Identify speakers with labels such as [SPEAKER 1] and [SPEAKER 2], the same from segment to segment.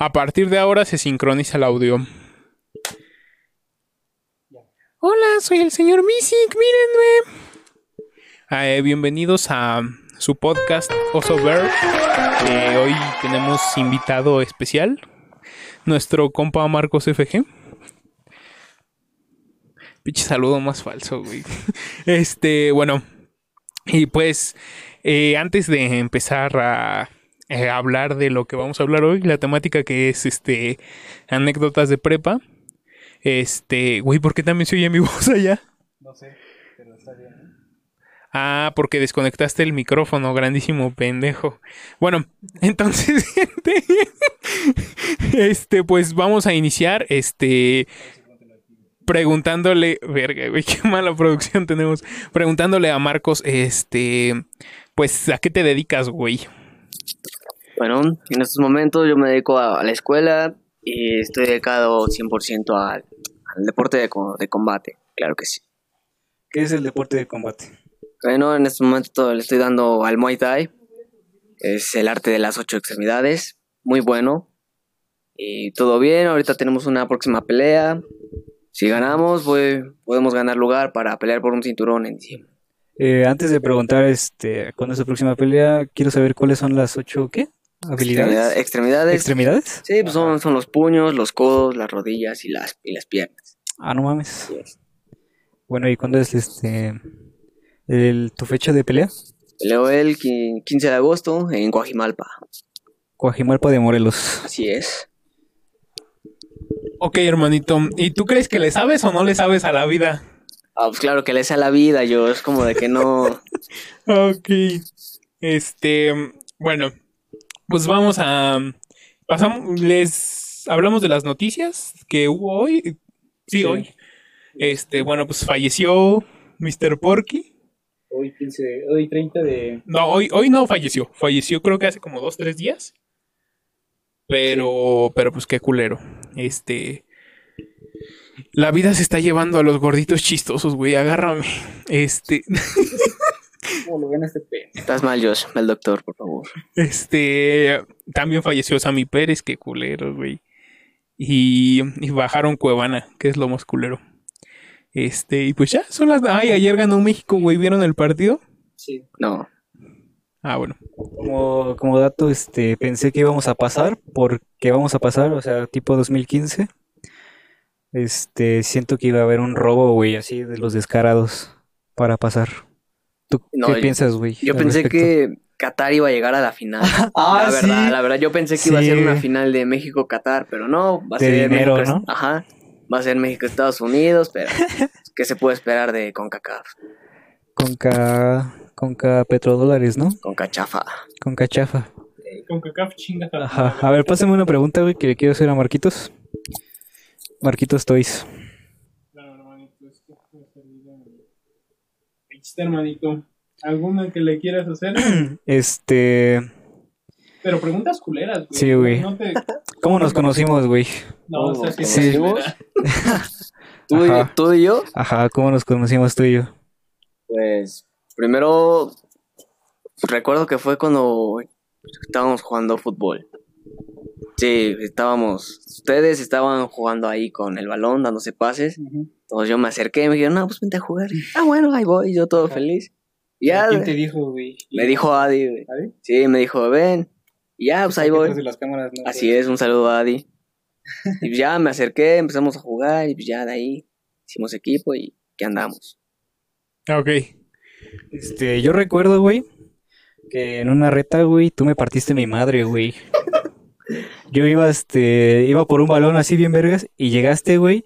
[SPEAKER 1] A partir de ahora se sincroniza el audio. Hola, soy el señor Misic, mírenme. Eh, bienvenidos a su podcast Oso Bear. Eh, hoy tenemos invitado especial, nuestro compa Marcos FG. Pinche saludo más falso, güey. Este, bueno. Y pues, eh, antes de empezar a eh, hablar de lo que vamos a hablar hoy, la temática que es este anécdotas de prepa. Este, güey, ¿por qué también se oye mi voz allá?
[SPEAKER 2] No sé, pero está bien. ¿eh?
[SPEAKER 1] Ah, porque desconectaste el micrófono, grandísimo pendejo. Bueno, entonces, gente, este, pues vamos a iniciar, este, preguntándole, verga, güey, qué mala producción tenemos, preguntándole a Marcos, este, pues, ¿a qué te dedicas, güey?
[SPEAKER 3] Bueno, en estos momentos yo me dedico a, a la escuela y estoy dedicado 100% al, al deporte de, de combate, claro que sí.
[SPEAKER 2] ¿Qué es el deporte de combate?
[SPEAKER 3] Bueno, en este momento le estoy dando al Muay Thai, es el arte de las ocho extremidades, muy bueno. Y todo bien, ahorita tenemos una próxima pelea. Si ganamos, pues, podemos ganar lugar para pelear por un cinturón en diciembre.
[SPEAKER 2] Eh, antes de preguntar este, cuándo es su próxima pelea, quiero saber cuáles son las ocho, ¿qué?
[SPEAKER 3] Extremidad-
[SPEAKER 2] ¿Habilidades?
[SPEAKER 3] extremidades.
[SPEAKER 2] ¿Extremidades?
[SPEAKER 3] Sí, pues son, son los puños, los codos, las rodillas y las, y las piernas.
[SPEAKER 2] Ah, no mames. Bueno, ¿y cuándo es este, el, tu fecha de pelea?
[SPEAKER 3] Peleo el qui- 15 de agosto en Guajimalpa.
[SPEAKER 2] Coajimalpa de Morelos.
[SPEAKER 3] Así es.
[SPEAKER 1] Ok, hermanito, ¿y tú crees que le sabes o no le sabes a la vida?
[SPEAKER 3] Ah, pues claro que le a la vida, yo. Es como de que no.
[SPEAKER 1] Ok. Este, bueno, pues vamos a pasamos les hablamos de las noticias que hubo hoy. Sí,
[SPEAKER 2] Sí.
[SPEAKER 1] hoy. Este, bueno, pues falleció Mr. Porky.
[SPEAKER 2] Hoy 15, hoy 30 de...
[SPEAKER 1] No, hoy, hoy no falleció. Falleció creo que hace como dos, tres días. Pero, pero pues qué culero. Este. La vida se está llevando a los gorditos chistosos, güey. Agárrame. Este.
[SPEAKER 2] ¿Cómo lo ven este pe?
[SPEAKER 3] Estás mal, Josh. El doctor, por favor.
[SPEAKER 1] Este. También falleció Sammy Pérez, qué culero, güey. Y, y bajaron Cuevana, que es lo más culero. Este, y pues ya, son las. Ay, ayer ganó México, güey. ¿Vieron el partido?
[SPEAKER 2] Sí.
[SPEAKER 3] No.
[SPEAKER 1] Ah, bueno.
[SPEAKER 2] Como, como dato, este, pensé que íbamos a pasar, porque vamos a pasar, o sea, tipo 2015. Este, siento que iba a haber un robo, güey, así de los descarados para pasar. ¿Tú
[SPEAKER 3] No,
[SPEAKER 2] qué
[SPEAKER 3] yo-
[SPEAKER 2] piensas, güey?
[SPEAKER 3] Yo
[SPEAKER 2] al
[SPEAKER 3] pensé
[SPEAKER 2] respecto?
[SPEAKER 3] que Qatar iba a llegar a la final.
[SPEAKER 2] Ah,
[SPEAKER 3] la verdad,
[SPEAKER 2] sí.
[SPEAKER 3] la verdad, yo pensé que iba a ser
[SPEAKER 2] Sí.
[SPEAKER 3] una final de México-Qatar, pero no, va a
[SPEAKER 2] De
[SPEAKER 3] ser
[SPEAKER 2] dinero,
[SPEAKER 3] México,
[SPEAKER 2] ¿no?
[SPEAKER 3] Ajá. Va a ser México-Estados Unidos, pero ¿qué se puede esperar de CONCACAF?
[SPEAKER 2] Conca, conca petrodólares, ¿no?
[SPEAKER 3] CONCACHAFA.
[SPEAKER 2] Conca chafa.
[SPEAKER 1] Con cacaf chinga.
[SPEAKER 2] Ajá. A ver, pásame una pregunta, güey, que le quiero hacer a Marquitos. Marquitos Toys.
[SPEAKER 1] Claro, hermanito, esto fue servido en- Ahí está, hermanito. ¿Alguna que le quieras hacer?
[SPEAKER 2] Este,
[SPEAKER 1] Pero preguntas culeras, güey.
[SPEAKER 2] Sí, güey.
[SPEAKER 1] No te...
[SPEAKER 2] ¿cómo nos conocimos, güey?
[SPEAKER 1] No, o sea, sí,
[SPEAKER 3] Sí. ¿Tú, y, tú y yo,
[SPEAKER 2] Ajá, ¿cómo nos conocimos tú y yo?
[SPEAKER 3] pues primero recuerdo que fue cuando estábamos jugando fútbol. Sí, estábamos, ustedes estaban jugando ahí con el balón, dándose pases. Entonces yo me acerqué y me dijeron, no, pues vente a jugar. Ah, bueno, ahí voy, yo todo feliz. Y ya,
[SPEAKER 2] ¿Quién te dijo, güey?
[SPEAKER 3] me dijo Adi, güey.
[SPEAKER 2] ¿Adi?
[SPEAKER 3] Sí, me dijo, ven. Y ya, pues ahí voy.
[SPEAKER 2] Detrás de las cámaras, ¿no?
[SPEAKER 3] Así es, un saludo a Adi. Y pues ya me acerqué, empezamos a jugar y pues ya de ahí hicimos equipo y ¿qué andamos?
[SPEAKER 1] Ok.
[SPEAKER 2] Este, yo recuerdo, güey, que en una reta, güey, tú me partiste mi madre, güey. Yo iba, este, iba por un balón así bien vergas y llegaste, güey,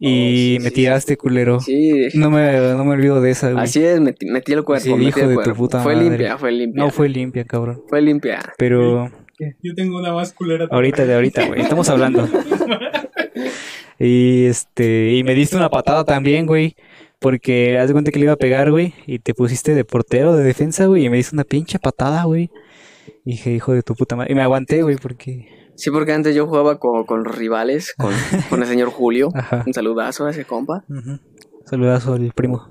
[SPEAKER 2] y
[SPEAKER 3] Oh, sí,
[SPEAKER 2] me
[SPEAKER 3] sí,
[SPEAKER 2] tiraste, culero.
[SPEAKER 3] Sí,
[SPEAKER 2] No me, no me olvido de esa, güey.
[SPEAKER 3] así es, metí, metí el cuerpo.
[SPEAKER 2] Sí,
[SPEAKER 3] metí
[SPEAKER 2] hijo
[SPEAKER 3] el
[SPEAKER 2] de tu puta
[SPEAKER 3] Fue
[SPEAKER 2] madre.
[SPEAKER 3] limpia, fue limpia.
[SPEAKER 2] No fue limpia, cabrón.
[SPEAKER 3] Fue limpia.
[SPEAKER 2] Pero
[SPEAKER 1] Yo tengo una más culera.
[SPEAKER 2] ahorita, de ahorita, güey, estamos hablando. Y este, y me diste una patada también, güey. Porque haz de cuenta que le iba a pegar, güey. Y te pusiste de portero, de defensa, güey. Y me diste una pinche patada, güey. Y dije, hijo de tu puta madre. Y me aguanté, güey, porque.
[SPEAKER 3] Sí, porque antes yo jugaba con, con los rivales, con, con el señor Julio.
[SPEAKER 2] Ajá.
[SPEAKER 3] Un saludazo a ese compa.
[SPEAKER 2] Ujú. Saludazo al primo.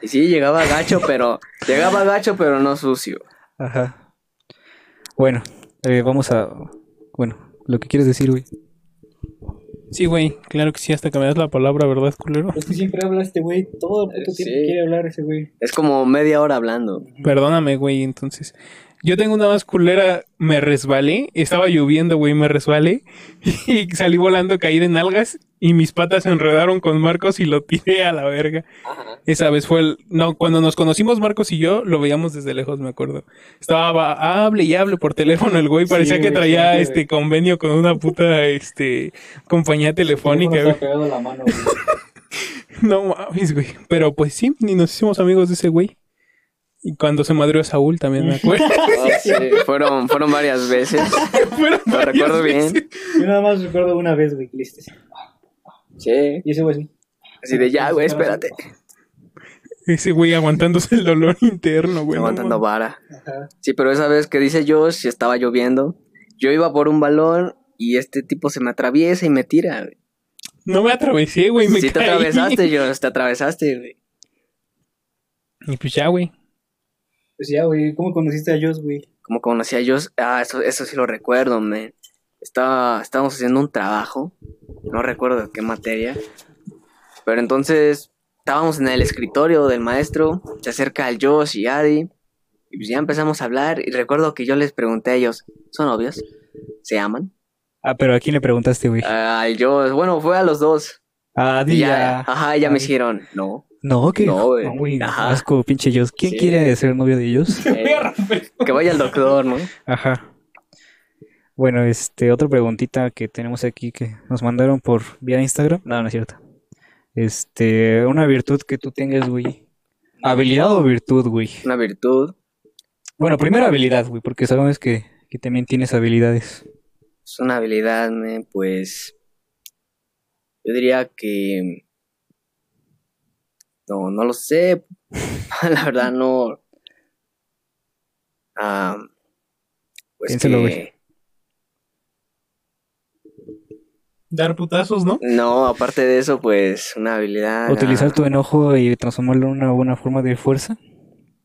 [SPEAKER 3] Y sí, llegaba gacho, pero. llegaba gacho, pero no sucio.
[SPEAKER 2] Ajá. Bueno, eh, vamos a. Bueno, lo que quieres decir, güey.
[SPEAKER 1] Sí, güey, claro que sí, hasta que me das la palabra, ¿verdad, culero?
[SPEAKER 2] Es que siempre habla este güey, todo el puto
[SPEAKER 3] Sí.
[SPEAKER 2] tiempo quiere hablar ese güey.
[SPEAKER 3] Es como media hora hablando.
[SPEAKER 1] Perdóname, güey, entonces. Yo tengo una más culera, me resbalé, estaba lloviendo, güey, me resbalé y salí volando, caí de nalgas y mis patas se enredaron con Marcos y lo tiré a la verga. Esa vez fue el... No, cuando nos conocimos Marcos y yo, lo veíamos desde lejos, me acuerdo. Estaba, hable y hable por teléfono el güey, parecía
[SPEAKER 2] Sí,
[SPEAKER 1] que traía este convenio con una puta, este, compañía telefónica, güey.
[SPEAKER 2] pegado a la mano, güey.
[SPEAKER 1] No mames, güey. Pero pues sí, ni nos hicimos amigos de ese güey. Y cuando se madrió Saúl también me acuerdo.
[SPEAKER 3] Sí, fueron, fueron varias veces.
[SPEAKER 1] Fueron
[SPEAKER 3] Lo
[SPEAKER 1] varias
[SPEAKER 3] recuerdo bien.
[SPEAKER 1] veces.
[SPEAKER 2] Yo nada más recuerdo una vez, güey, que le así.
[SPEAKER 3] Sí.
[SPEAKER 2] Y ese güey sí.
[SPEAKER 3] Así de ya, güey, espérate.
[SPEAKER 1] Ese güey aguantándose el dolor interno, güey.
[SPEAKER 3] Aguantando vara.
[SPEAKER 2] Ajá.
[SPEAKER 3] Sí, pero esa vez que dice Josh, estaba lloviendo. Yo iba por un balón y este tipo se me atraviesa y me tira. güey.
[SPEAKER 1] No me atravesé, güey. Me
[SPEAKER 3] Sí te atravesaste, Josh, te atravesaste, güey.
[SPEAKER 1] Y pues ya, güey.
[SPEAKER 2] Pues ya, güey, ¿cómo conociste a Josh, güey?
[SPEAKER 3] Como conocía a Josh, ah, eso, eso sí lo recuerdo, man. Estaba, estábamos haciendo un trabajo, no recuerdo de qué materia. Pero entonces estábamos en el escritorio del maestro, se acerca el Josh y Adi, y pues ya empezamos a hablar. Y recuerdo que yo les pregunté a ellos, ¿son novios? ¿Se aman?
[SPEAKER 2] Ah, pero ¿a quién le preguntaste, güey?
[SPEAKER 3] Al Josh, bueno, fue a los dos.
[SPEAKER 2] Ah,
[SPEAKER 3] Y
[SPEAKER 2] di
[SPEAKER 3] ya,
[SPEAKER 2] ya.
[SPEAKER 3] ajá, ya me
[SPEAKER 2] Ay.
[SPEAKER 3] hicieron, no.
[SPEAKER 2] No, que
[SPEAKER 3] No, güey.
[SPEAKER 2] Asco, pinche Josh. ¿Quién
[SPEAKER 3] Sí.
[SPEAKER 2] quiere ser novio de ellos?
[SPEAKER 3] eh, que vaya el doctor, ¿no?
[SPEAKER 2] Ajá. Bueno, este, otra preguntita que tenemos aquí que nos mandaron por vía Instagram. No, no es cierto. Este, una virtud que tú tengas, güey. ¿Habilidad o virtud, güey?
[SPEAKER 3] Una virtud,
[SPEAKER 2] Bueno, primero habilidad, güey, porque sabemos que, que también tienes habilidades.
[SPEAKER 3] es una habilidad, me, pues. Yo diría que. No, no lo sé. La verdad, no. Ah, pues
[SPEAKER 2] Piénsalo,
[SPEAKER 3] que.
[SPEAKER 2] güey.
[SPEAKER 1] Dar putazos, ¿no?
[SPEAKER 3] No, aparte de eso, pues una habilidad.
[SPEAKER 2] Utilizar
[SPEAKER 3] ah,
[SPEAKER 2] tu enojo y transformarlo en una buena forma de fuerza.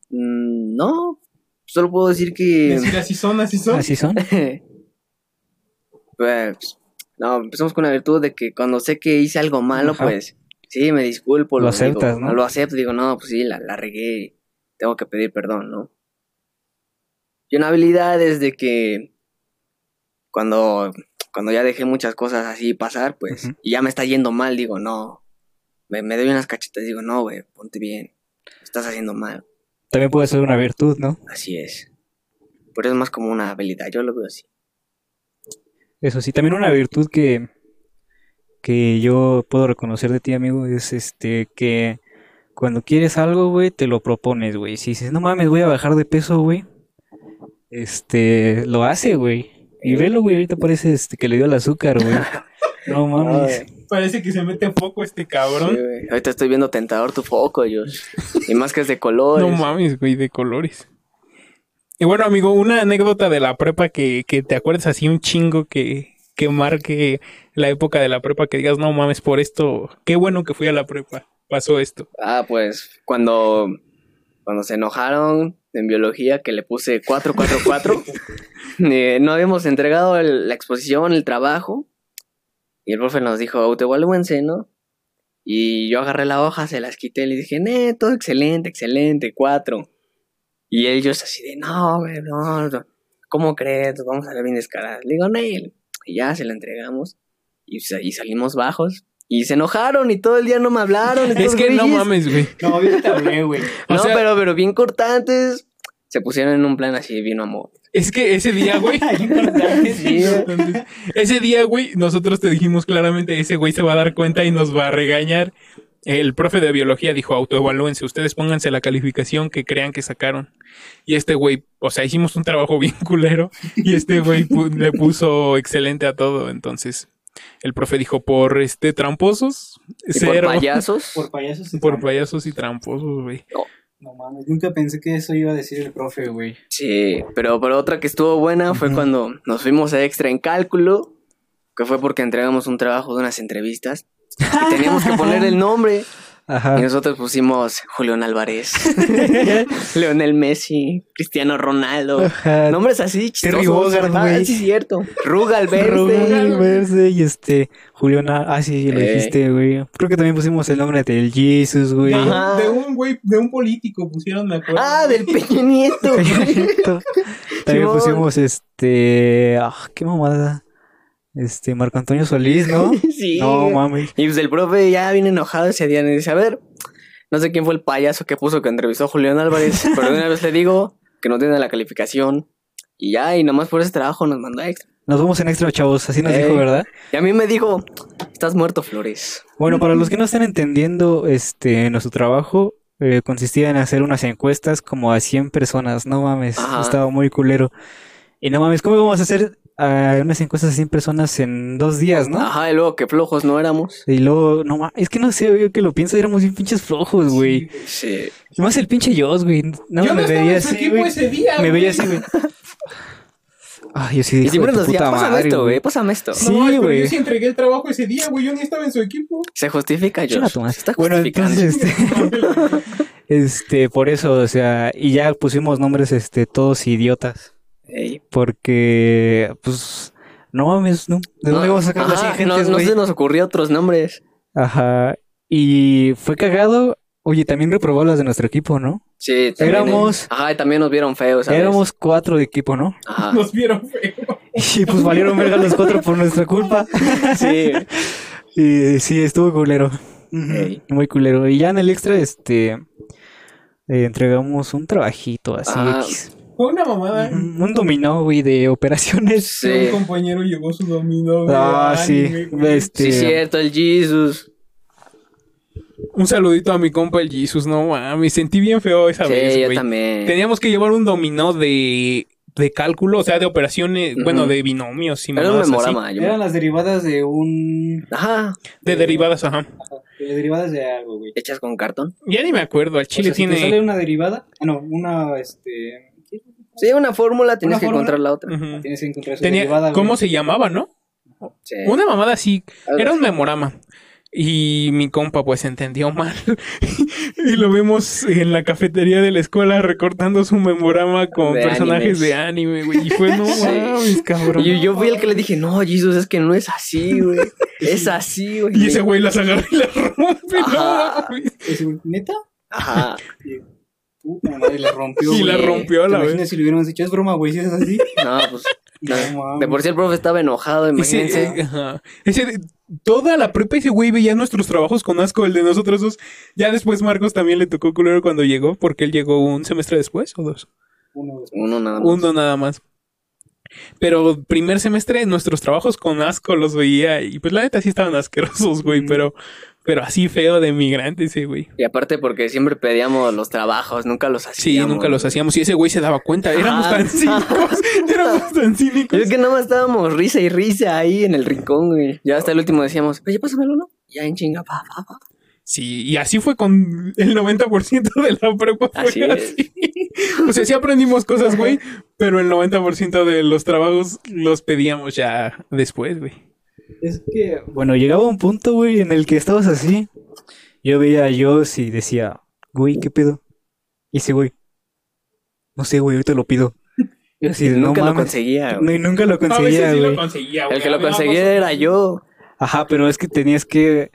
[SPEAKER 3] mm, No, solo puedo decir que.
[SPEAKER 1] así son, así son.
[SPEAKER 2] Así son.
[SPEAKER 3] pues. No, empezamos con la virtud de que cuando sé que hice algo malo,
[SPEAKER 2] Ajá.
[SPEAKER 3] pues. Sí, me disculpo.
[SPEAKER 2] Lo
[SPEAKER 3] digo,
[SPEAKER 2] aceptas, ¿no?
[SPEAKER 3] Lo acepto, digo, no, pues sí, la, la regué. Tengo que pedir perdón, ¿no? Y una habilidad es de que. Cuando. Cuando ya dejé muchas cosas así pasar, pues. Y ya me está yendo mal, digo, no. Me, me doy unas cachetas, digo, no, güey, ponte bien. Estás haciendo mal.
[SPEAKER 2] También puede ser una virtud, ¿no?
[SPEAKER 3] Así es. Pero es más como una habilidad, yo lo veo así.
[SPEAKER 2] Eso sí, también una virtud que, que yo puedo reconocer de ti, amigo, es este que cuando quieres algo, güey, te lo propones, güey. Si dices, no mames, voy a bajar de peso, güey, este, lo hace, güey. Y velo, güey, ahorita parece este, que le dio el azúcar, güey. No mames.
[SPEAKER 1] Parece que se mete foco este cabrón.
[SPEAKER 3] Sí. Ahorita estoy viendo tentador tu foco, Josh. Y más que es de colores.
[SPEAKER 1] No mames, güey, de colores. Y bueno, amigo, una anécdota de la prepa que, que te acuerdas así un chingo que, que marque la época de la prepa, que digas, no mames, por esto, qué bueno que fui a la prepa, pasó esto.
[SPEAKER 3] Ah, pues cuando, cuando se enojaron en biología que le puse 444, eh, no habíamos entregado la exposición, el trabajo, y el profe nos dijo, autoevalúense, ¿no? Y yo agarré la hoja, se las quité, le dije, nee, todo excelente, excelente, cuatro. Y ellos así de, no, no, no, ¿cómo crees? Vamos a ver bien descarados. Le digo, Nel. Y ya se la entregamos. Y, sa- y salimos bajos. Y se enojaron y todo el día no me hablaron.
[SPEAKER 1] Es que no mames, güey.
[SPEAKER 2] No, yo te hablé, güey.
[SPEAKER 3] No,
[SPEAKER 1] sea-
[SPEAKER 3] pero, pero bien cortantes. Se pusieron en un plan así, vino amor.
[SPEAKER 1] Es que ese día, güey.
[SPEAKER 3] Sí,
[SPEAKER 1] ese día, güey, nosotros te dijimos claramente, ese güey se va a dar cuenta y nos va a regañar. El profe de biología dijo, autoevalúense, ustedes pónganse la calificación que crean que sacaron. Y este güey, o sea, hicimos un trabajo bien culero y este güey pu- le puso excelente a todo. Entonces, el profe dijo, por este tramposos,
[SPEAKER 3] por payasos.
[SPEAKER 2] Por payasos. y
[SPEAKER 1] Por
[SPEAKER 2] trampas.
[SPEAKER 1] payasos y tramposos, güey.
[SPEAKER 2] No mames, nunca pensé que eso iba a decir el profe, güey.
[SPEAKER 3] Sí, pero, pero otra que estuvo buena fue cuando nos fuimos a extra en cálculo. Que fue porque entregamos un trabajo de unas entrevistas. Y teníamos que poner el nombre. Y
[SPEAKER 2] Ajá.
[SPEAKER 3] nosotros pusimos Julián Álvarez, Leonel Messi, Cristiano Ronaldo.
[SPEAKER 2] Ajá.
[SPEAKER 3] Nombres así chistosos.
[SPEAKER 2] Bogard,
[SPEAKER 3] Ah, sí, es cierto. Rugal Verde.
[SPEAKER 2] Rugal Verde y este Julián, ah, sí, lo
[SPEAKER 3] Eh.
[SPEAKER 2] dijiste, güey. Creo que también pusimos el nombre del Jesus, güey.
[SPEAKER 3] Ajá.
[SPEAKER 1] De un güey, de un político pusieron, me acuerdo.
[SPEAKER 3] Ah, del Peña Nieto.
[SPEAKER 2] También pusimos este, ah, qué mamada. Este Marco Antonio Solís, ¿no?
[SPEAKER 3] sí.
[SPEAKER 2] No mames.
[SPEAKER 3] Y pues el profe ya viene enojado ese día y dice, a ver, no sé quién fue el payaso que puso que entrevistó a Julián Álvarez, pero de una vez le digo que no tiene la calificación. Y ya, y nomás por ese trabajo nos mandó extra.
[SPEAKER 2] Nos vamos en extra, chavos, así nos dijo, ¿verdad?
[SPEAKER 3] Y a mí me dijo, estás muerto, Flores.
[SPEAKER 2] Bueno, para los que no están entendiendo, este, nuestro trabajo eh, consistía en hacer unas encuestas como a 100 personas. No mames,
[SPEAKER 3] Ajá.
[SPEAKER 2] estaba muy culero. Y no mames, ¿cómo íbamos a hacer ah, unas encuestas a 100 personas en dos días, no?
[SPEAKER 3] Ajá, y luego que flojos no éramos.
[SPEAKER 2] Y luego, no mames, es que no sé, yo que lo pienso, éramos bien pinches flojos, güey.
[SPEAKER 3] Sí.
[SPEAKER 2] Y Más el pinche Joss, güey. No,
[SPEAKER 1] Yo
[SPEAKER 2] me veía así,
[SPEAKER 1] equipo
[SPEAKER 2] güey.
[SPEAKER 1] ese día,
[SPEAKER 2] Me
[SPEAKER 1] güey.
[SPEAKER 2] veía así, güey. Ay, yo sí
[SPEAKER 3] Y
[SPEAKER 2] hijo
[SPEAKER 3] siempre
[SPEAKER 2] de
[SPEAKER 3] nos decía, pásame
[SPEAKER 2] madre,
[SPEAKER 3] esto, güey, pásame esto.
[SPEAKER 2] Sí,
[SPEAKER 1] no, pero
[SPEAKER 2] güey.
[SPEAKER 1] yo sí entregué el trabajo ese día, güey. Yo ni estaba en su equipo.
[SPEAKER 3] Se justifica,
[SPEAKER 2] madre.
[SPEAKER 3] Se está
[SPEAKER 2] Bueno,
[SPEAKER 3] justificando.
[SPEAKER 2] entonces, este, este, por eso, o sea, y ya pusimos nombres, este, todos idiotas,
[SPEAKER 3] Ey.
[SPEAKER 2] porque, pues, no mames, ¿no? ¿De dónde
[SPEAKER 3] No,
[SPEAKER 2] vamos a sacar las
[SPEAKER 3] ajá,
[SPEAKER 2] 100
[SPEAKER 3] no, no se nos ocurrió otros nombres.
[SPEAKER 2] Ajá, y fue cagado, oye, también reprobó las de nuestro equipo, ¿no?
[SPEAKER 3] Sí, también,
[SPEAKER 2] Éramos-
[SPEAKER 3] eh. Ajá, y también nos vieron feos, ¿sabes?
[SPEAKER 2] Éramos cuatro de equipo, ¿no?
[SPEAKER 3] Ajá.
[SPEAKER 1] Nos vieron feo.
[SPEAKER 2] Y pues valieron verga los cuatro por nuestra culpa.
[SPEAKER 3] Sí.
[SPEAKER 2] Y sí, estuvo culero.
[SPEAKER 3] Ey.
[SPEAKER 2] Muy culero. Y ya en el extra, este, eh, entregamos un trabajito así,
[SPEAKER 3] Ajá.
[SPEAKER 2] X.
[SPEAKER 1] Fue una mamada.
[SPEAKER 2] Un un dominó, güey, de operaciones.
[SPEAKER 3] Sí.
[SPEAKER 1] Un compañero llevó su dominó. de
[SPEAKER 2] Ah, sí.
[SPEAKER 1] anime, güey.
[SPEAKER 2] Este,
[SPEAKER 3] Sí, cierto, el Jesus.
[SPEAKER 1] Un saludito a mi compa el Jesus, no mames. Sentí bien feo esa
[SPEAKER 3] Sí,
[SPEAKER 1] vez,
[SPEAKER 3] yo
[SPEAKER 1] güey.
[SPEAKER 3] también.
[SPEAKER 1] Teníamos que llevar un dominó de, de cálculo, o sea, de operaciones, bueno, de binomios y
[SPEAKER 3] Era
[SPEAKER 1] así.
[SPEAKER 3] memorama. yo-
[SPEAKER 2] Eran las derivadas de un...
[SPEAKER 3] Ajá.
[SPEAKER 1] De derivadas, ajá.
[SPEAKER 2] Las derivadas de algo, güey.
[SPEAKER 3] Hechas con cartón.
[SPEAKER 1] Ya ni me acuerdo, al chile tiene...
[SPEAKER 2] una derivada, ah, no, una, este...
[SPEAKER 3] Sí, una fórmula, tienes
[SPEAKER 2] ¿Una
[SPEAKER 3] que
[SPEAKER 2] fórmula?
[SPEAKER 3] encontrar la otra.
[SPEAKER 1] Ujú.
[SPEAKER 2] Tienes que encontrar
[SPEAKER 1] Tenía, ¿Cómo se llamaba, no?
[SPEAKER 3] Sí.
[SPEAKER 1] Una mamada así.
[SPEAKER 3] Algo
[SPEAKER 1] Era un
[SPEAKER 3] así.
[SPEAKER 1] memorama. Y mi compa pues entendió mal. y lo vimos en la cafetería de la escuela recortando su memorama con
[SPEAKER 3] De
[SPEAKER 1] personajes
[SPEAKER 3] animes.
[SPEAKER 1] de anime, güey. Y fue, no
[SPEAKER 3] Sí.
[SPEAKER 1] mames, cabrón.
[SPEAKER 3] Y yo fui el que le dije, no, Jesus, es que no es así, güey. Es así, güey.
[SPEAKER 1] Y ese güey las agarra y las rompe,
[SPEAKER 3] Ajá.
[SPEAKER 1] no.
[SPEAKER 2] ¿Neta?
[SPEAKER 3] Ajá.
[SPEAKER 2] Puta madre, la rompió,
[SPEAKER 1] Y la rompió a la vez.
[SPEAKER 2] si le hubiéramos dicho, es broma, güey, si es así?
[SPEAKER 3] No, pues.
[SPEAKER 2] No.
[SPEAKER 3] De por sí el profe estaba enojado, imagínense.
[SPEAKER 1] eh, ajá. Ese- toda la prepa ese güey veía nuestros trabajos con asco, el de nosotros dos. Ya después Marcos también le tocó culero cuando llegó, porque él llegó un semestre después o dos.
[SPEAKER 3] Uno nada más.
[SPEAKER 1] Uno nada más. Pero primer semestre nuestros trabajos con asco los veía y pues la neta sí estaban asquerosos, güey, pero, pero así feo de migrante ese güey.
[SPEAKER 3] Y aparte porque siempre pedíamos los trabajos, nunca los
[SPEAKER 1] Sí,
[SPEAKER 3] hacíamos.
[SPEAKER 1] nunca los hacíamos y ese güey se daba cuenta, éramos
[SPEAKER 3] Ah.
[SPEAKER 1] tan cínicos, éramos tan cínicos.
[SPEAKER 3] Es que nada más estábamos risa y risa ahí en el rincón, güey. Ya hasta el último decíamos, oye, pásamelo, ¿no? Ya en chinga, pa, pa, pa.
[SPEAKER 1] Sí, y así fue con el 90% de la prepa. Fue
[SPEAKER 3] Así.
[SPEAKER 1] O sea, sí aprendimos cosas, güey, pero el 90% de los trabajos los pedíamos ya después, güey.
[SPEAKER 2] Es que, bueno, llegaba un punto, güey, en el que estabas así. Yo veía a Joss y decía, güey, ¿qué pedo? Y ese güey, no sé, güey, ahorita lo pido. Así, de, no
[SPEAKER 3] nunca lo conseguía,
[SPEAKER 2] No,
[SPEAKER 3] güey.
[SPEAKER 2] y nunca lo
[SPEAKER 1] A veces
[SPEAKER 2] conseguía,
[SPEAKER 1] sí lo
[SPEAKER 2] güey.
[SPEAKER 1] conseguía, güey.
[SPEAKER 3] El que lo conseguía era yo.
[SPEAKER 2] Ajá, pero es que tenías que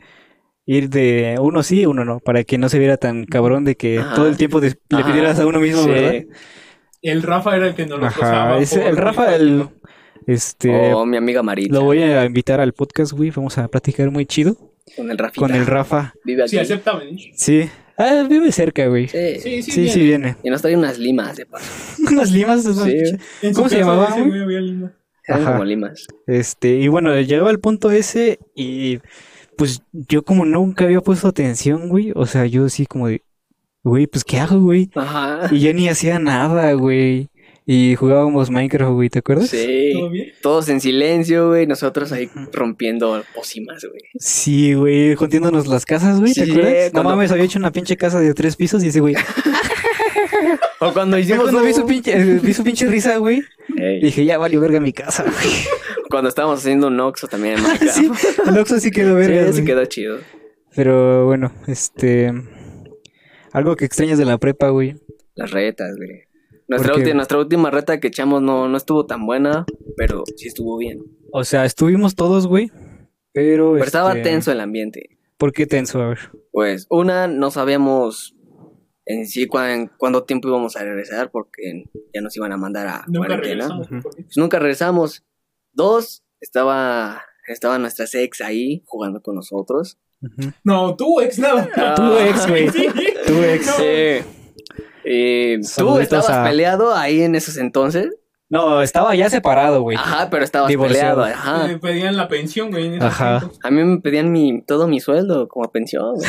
[SPEAKER 2] ir de uno sí, uno no, para que no se viera tan cabrón de que
[SPEAKER 3] Ajá.
[SPEAKER 2] todo el tiempo le
[SPEAKER 3] Ajá.
[SPEAKER 2] pidieras a uno mismo,
[SPEAKER 3] Sí.
[SPEAKER 2] ¿verdad?
[SPEAKER 1] El Rafa era el que nos lo
[SPEAKER 2] Ajá, el Rafa, el, este,
[SPEAKER 3] Oh, mi amiga Maritza.
[SPEAKER 2] lo voy a invitar al podcast, güey, vamos a platicar muy chido
[SPEAKER 3] Con el Rafita.
[SPEAKER 2] con el Rafa.
[SPEAKER 3] Vive aquí.
[SPEAKER 1] Sí, acepta venir.
[SPEAKER 2] Sí, ah, vive cerca, güey.
[SPEAKER 3] Sí.
[SPEAKER 1] Sí, sí,
[SPEAKER 2] Sí, sí
[SPEAKER 1] bien.
[SPEAKER 2] viene.
[SPEAKER 3] Y nos trae unas limas de paso.
[SPEAKER 2] Unas limas.
[SPEAKER 3] Sí.
[SPEAKER 2] ¿Cómo se llamaba, Ajá.
[SPEAKER 3] como limas.
[SPEAKER 2] Este, y bueno, llegaba el punto ese y pues yo como nunca había puesto atención, güey, o sea, yo sí como de, güey, pues ¿qué hago, güey?
[SPEAKER 3] Ajá.
[SPEAKER 2] Y yo ni hacía nada, güey. Y jugábamos Minecraft, güey, ¿te acuerdas?
[SPEAKER 3] Sí.
[SPEAKER 1] ¿Todo bien?
[SPEAKER 3] Todos en silencio, güey. Nosotros ahí rompiendo pócimas, güey.
[SPEAKER 2] Sí, güey, juntiéndonos las casas, güey, ¿te
[SPEAKER 3] Sí,
[SPEAKER 2] acuerdas? No
[SPEAKER 3] cuando-
[SPEAKER 2] mames, había hecho una pinche casa de tres pisos y ese güey.
[SPEAKER 3] O cuando hicimos
[SPEAKER 2] cuando vi su pinche, eh, vi su pinche risa, güey,
[SPEAKER 3] Ey,
[SPEAKER 2] dije, ya valió verga mi casa, güey.
[SPEAKER 3] Cuando estábamos haciendo un Oxxo también en Minecraft.
[SPEAKER 2] Sí, el Oxxo sí quedó verga,
[SPEAKER 3] Sí, sí
[SPEAKER 2] güey.
[SPEAKER 3] quedó chido.
[SPEAKER 2] Pero bueno, este. Algo que extrañas de la prepa, güey.
[SPEAKER 3] Las retas, güey. Nuestra,
[SPEAKER 2] ¿Por qué?
[SPEAKER 3] ulti- nuestra última reta que echamos no, no estuvo tan buena, pero sí estuvo bien.
[SPEAKER 2] O sea, estuvimos todos, güey. Pero.
[SPEAKER 3] Pero estaba
[SPEAKER 2] este,
[SPEAKER 3] tenso el ambiente.
[SPEAKER 2] ¿Por qué tenso? A ver.
[SPEAKER 3] Pues, una, no sabíamos en sí cuán- cuánto tiempo íbamos a regresar porque ya nos iban a mandar a
[SPEAKER 1] Nunca
[SPEAKER 3] cuarentena.
[SPEAKER 1] regresamos.
[SPEAKER 2] Ujú.
[SPEAKER 3] Pues nunca regresamos. Dos, estaba, estaba nuestra ex ahí jugando con nosotros.
[SPEAKER 1] No, tú ex nada.
[SPEAKER 3] Ah.
[SPEAKER 2] Tu ex, güey.
[SPEAKER 1] Sí.
[SPEAKER 2] Tu ex.
[SPEAKER 1] No.
[SPEAKER 3] Sí. Y tú estabas
[SPEAKER 2] a-
[SPEAKER 3] peleado ahí en esos entonces.
[SPEAKER 2] No, estaba ya separado, güey.
[SPEAKER 3] Ajá, pero estabas
[SPEAKER 2] Divorciado.
[SPEAKER 3] peleado. Ajá.
[SPEAKER 1] Me pedían la pensión, güey.
[SPEAKER 2] Ajá.
[SPEAKER 3] A mí me pedían mi, todo mi sueldo como pensión. güey.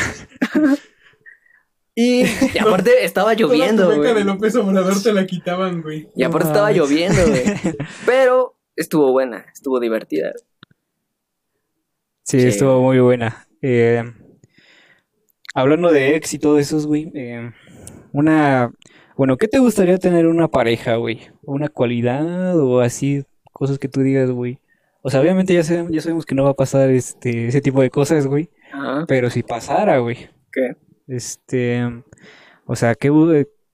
[SPEAKER 3] y, y aparte estaba lloviendo, güey.
[SPEAKER 1] de López Obrador te la quitaban, güey.
[SPEAKER 3] Y aparte
[SPEAKER 2] No
[SPEAKER 3] estaba lloviendo, güey. Pero estuvo buena, estuvo divertida.
[SPEAKER 2] Sí,
[SPEAKER 3] Sí.
[SPEAKER 2] estuvo muy buena. Eh, hablando de ex y todo eso, güey. eh, una. Bueno, ¿qué te gustaría tener una pareja, güey? ¿Una cualidad o así? Cosas que tú digas, güey. O sea, obviamente ya, sabemos- ya sabemos que no va a pasar este, ese tipo de cosas, güey.
[SPEAKER 3] Ajá.
[SPEAKER 2] Pero si pasara, güey.
[SPEAKER 3] ¿Qué?
[SPEAKER 2] Este. O sea, ¿qué,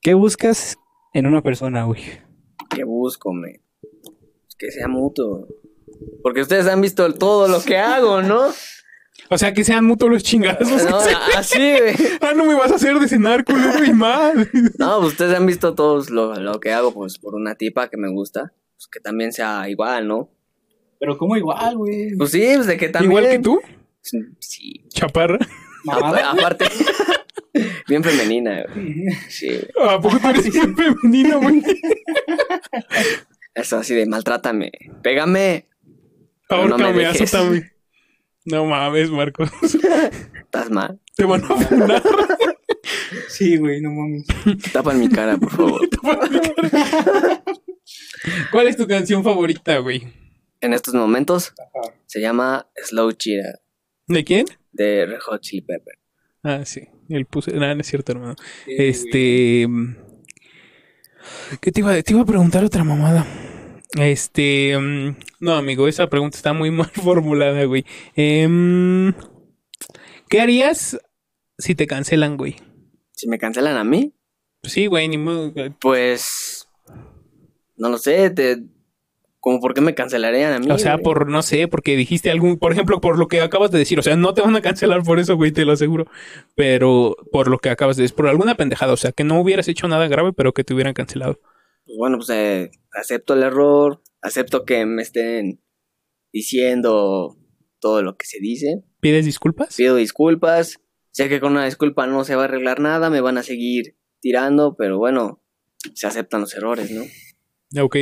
[SPEAKER 2] qué buscas en una persona, güey?
[SPEAKER 3] ¿Qué busco, me? Que sea mutuo. Porque ustedes han visto todo lo que hago, ¿no?
[SPEAKER 1] O sea, que sean mutuos los chingazos.
[SPEAKER 3] No, así, güey.
[SPEAKER 1] Ah, no me vas a hacer de cenar, culero, y más.
[SPEAKER 3] No, pues ustedes han visto todo lo, lo que hago, pues, por una tipa que me gusta. Pues que también sea igual, ¿no?
[SPEAKER 2] Pero como igual, güey.
[SPEAKER 3] Pues sí, pues de que también...
[SPEAKER 1] Igual que tú,
[SPEAKER 3] Sí.
[SPEAKER 1] chaparra.
[SPEAKER 3] Apa- Aparte... bien femenina, güey. Sí. güey.
[SPEAKER 1] ¿A poco tú eres bien femenino, güey?
[SPEAKER 3] Eso así de maltrátame. Pégame. Pero no
[SPEAKER 1] azótame. No mames, Marcos.
[SPEAKER 3] Estás mal.
[SPEAKER 1] Te van a funar.
[SPEAKER 2] Sí, güey, no mames.
[SPEAKER 3] Tapa en mi cara, por favor.
[SPEAKER 1] ¿Cuál es tu canción favorita, güey?
[SPEAKER 3] En estos momentos se llama Slow Cheetah
[SPEAKER 1] ¿De quién?
[SPEAKER 3] de Red Hot Chili Pepper.
[SPEAKER 1] Ah, sí. El puse. Nada, no es cierto, hermano. Este. ¿Qué te iba, te iba a preguntar otra mamada? Este. mm, No, amigo, esa pregunta está muy mal formulada, güey. Em, ¿Qué harías si te cancelan, güey?
[SPEAKER 3] Si me cancelan a mí,
[SPEAKER 1] sí, güey, ni modo.
[SPEAKER 3] pues no lo sé, te como por qué me cancelarían a mí.
[SPEAKER 1] O sea,
[SPEAKER 3] güey?
[SPEAKER 1] por, no sé, porque dijiste algún, por ejemplo, por lo que acabas de decir, o sea, no te van a cancelar por eso, güey, te lo aseguro, pero por lo que acabas de decir, por alguna pendejada, o sea, que no hubieras hecho nada grave, pero que te hubieran cancelado.
[SPEAKER 3] Pues bueno, pues eh, acepto el error, acepto que me estén diciendo todo lo que se dice.
[SPEAKER 1] ¿Pides disculpas?
[SPEAKER 3] Pido disculpas. Sé que con una disculpa no se va a arreglar nada, me van a seguir tirando, pero bueno, se aceptan los errores, ¿no?
[SPEAKER 1] Ok.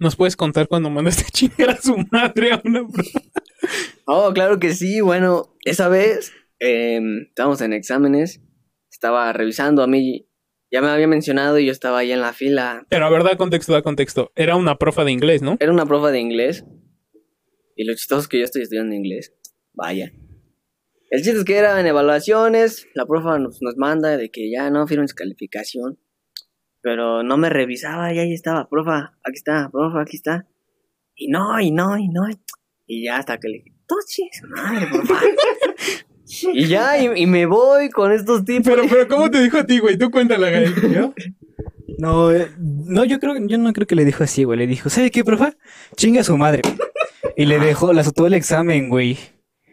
[SPEAKER 1] ¿Nos puedes contar cuando mandaste a chingar a su madre a una broma?
[SPEAKER 3] Oh, claro que sí. Bueno, esa vez eh, estábamos en exámenes, estaba revisando a mí, ya me había mencionado y yo estaba ahí en la fila.
[SPEAKER 1] Pero a ver, da contexto, da contexto. Era una profa de inglés, ¿no?
[SPEAKER 3] Era una prueba de inglés y lo chistoso es que yo estoy estudiando inglés. Vaya. El chiste es que eran evaluaciones, la profa nos, nos manda de que ya no firmen su calificación, pero no me revisaba y ahí estaba, profa, aquí está, profa, aquí está. Y no, y no, y no. Y ya hasta que le dije, "Toche, madre, profa. y ya, y, y me voy con estos tipos.
[SPEAKER 1] Pero, pero, ¿cómo te dijo a ti, güey? Tú cuéntala, güey.
[SPEAKER 2] No, eh, no, yo creo, yo no creo que le dijo así, güey. Le dijo, ¿sabe qué, profa? Chinga a su madre. Y le dejó, le azotó el examen, güey.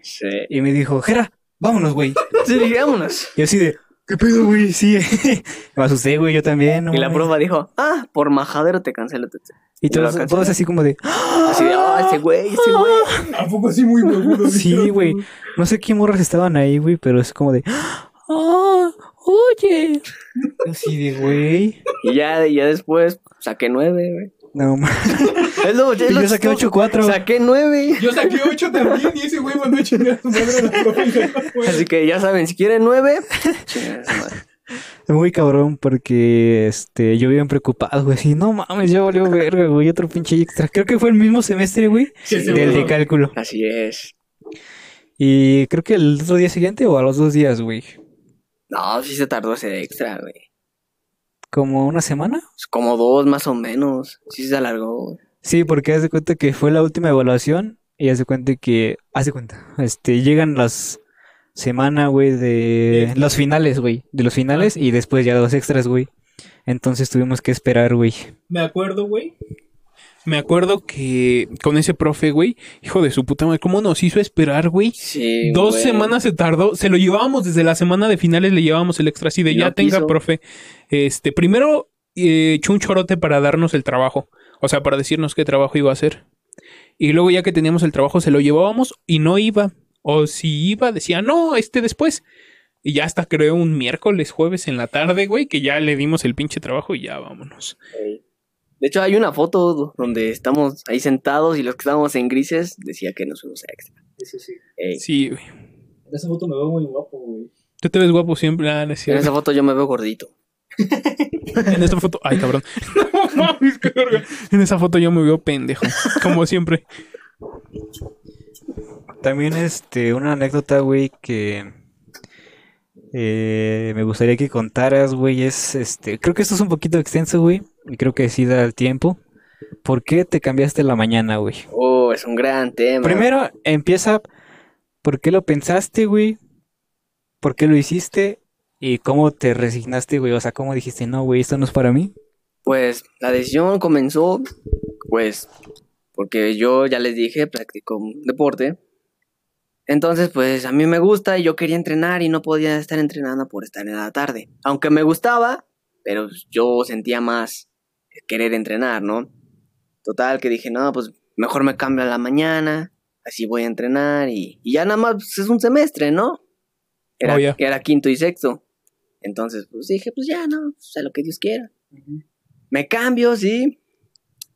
[SPEAKER 3] Sí.
[SPEAKER 2] Y me dijo, Jera, vámonos, güey.
[SPEAKER 3] Sí, vámonos.
[SPEAKER 2] Y yo así de, ¿qué pedo, güey? Sí. me asusté, güey, yo también. no
[SPEAKER 3] Y la
[SPEAKER 2] mames.
[SPEAKER 3] profa dijo, ah, por majadero te cancelo. te- te".
[SPEAKER 2] Y
[SPEAKER 3] lo
[SPEAKER 2] todos, todos así como de,
[SPEAKER 3] Así de, ah, ese güey, ese güey.
[SPEAKER 1] ¿A poco así muy huevudo?
[SPEAKER 2] sí, güey. No sé qué morras estaban ahí, güey, pero es como de, ah, oye. Así de, güey.
[SPEAKER 3] Y ya, y ya después saqué nueve, güey.
[SPEAKER 2] No, mames.
[SPEAKER 3] Es lo, es
[SPEAKER 2] Y yo saqué
[SPEAKER 3] chistoso.
[SPEAKER 2] 8-4.
[SPEAKER 3] Saqué nueve.
[SPEAKER 1] Yo saqué 8 también y ese güey mandó a chingar a su madre la profe.
[SPEAKER 3] Así que ya saben, si quieren nueve, chinga a su madre.
[SPEAKER 2] Muy cabrón porque este yo bien preocupado, güey, así, no mames, ya valió verga, güey, otro pinche extra. Creo que fue el mismo semestre, güey,
[SPEAKER 1] Sí,
[SPEAKER 2] del de cálculo.
[SPEAKER 3] Así es.
[SPEAKER 2] Y creo que el otro día siguiente o a los dos días, güey.
[SPEAKER 3] No, sí se tardó ese extra, güey.
[SPEAKER 2] Como una semana.
[SPEAKER 3] Pues Como dos más o menos. Sí se alargó.
[SPEAKER 2] Sí, porque haz de cuenta que fue la última evaluación Y hace cuenta que, hace cuenta, este, llegan las semana, güey, de los finales, güey, de los finales y después ya los extras, güey. Entonces tuvimos que esperar, güey.
[SPEAKER 1] Me acuerdo, güey. Me acuerdo que con ese profe, güey, hijo de su puta madre, ¿cómo nos hizo esperar, güey?
[SPEAKER 3] Sí,
[SPEAKER 1] Dos
[SPEAKER 3] güey.
[SPEAKER 1] semanas se tardó, se lo llevábamos desde la semana de finales, le llevábamos el extra así de ya tenga,
[SPEAKER 3] quiso.
[SPEAKER 1] profe. Este, primero eh, echó un chorote para darnos el trabajo, o sea, para decirnos qué trabajo iba a hacer. Y luego ya que teníamos el trabajo se lo llevábamos y no iba. O si iba, decía, no, este después. Y ya hasta creo un miércoles, jueves en la tarde, güey, que ya le dimos el pinche trabajo y ya vámonos.
[SPEAKER 3] De hecho, hay una foto do- donde estamos ahí sentados y los que estábamos en grises decía que nos fuimos a extra.
[SPEAKER 4] Eso sí.
[SPEAKER 3] Ey.
[SPEAKER 1] Sí, güey.
[SPEAKER 4] En esa foto me veo muy guapo, güey.
[SPEAKER 1] Tú te ves guapo siempre, ah, no es
[SPEAKER 3] En esa foto yo me veo gordito.
[SPEAKER 1] En esta foto. Ay, cabrón. No mames, qué verga. En esa foto yo me veo pendejo. Como siempre.
[SPEAKER 2] También, este, una anécdota, güey, que eh, me gustaría que contaras, güey, es, este, creo que esto es un poquito extenso, güey, y creo que sí da el tiempo. ¿Por qué te cambiaste la mañana, güey?
[SPEAKER 3] Oh, es un gran tema.
[SPEAKER 2] Primero empieza, ¿por qué lo pensaste, güey? ¿Por qué lo hiciste? ¿Y cómo te resignaste, güey? O sea, ¿cómo dijiste, no, güey, esto no es para mí?
[SPEAKER 3] Pues la decisión comenzó, pues, porque yo ya les dije, practico un deporte. Entonces, pues a mí me gusta y yo quería entrenar y no podía estar entrenando por estar en la tarde. Aunque me gustaba, pero yo sentía más querer entrenar, ¿no? Total, que dije, no, pues mejor me cambio a la mañana, así voy a entrenar y, y ya nada más pues, es un semestre, ¿no? Era,
[SPEAKER 1] Oh,
[SPEAKER 3] era quinto y sexto. Entonces, pues dije, pues ya, no, pues, a lo que Dios quiera. Me cambio, sí.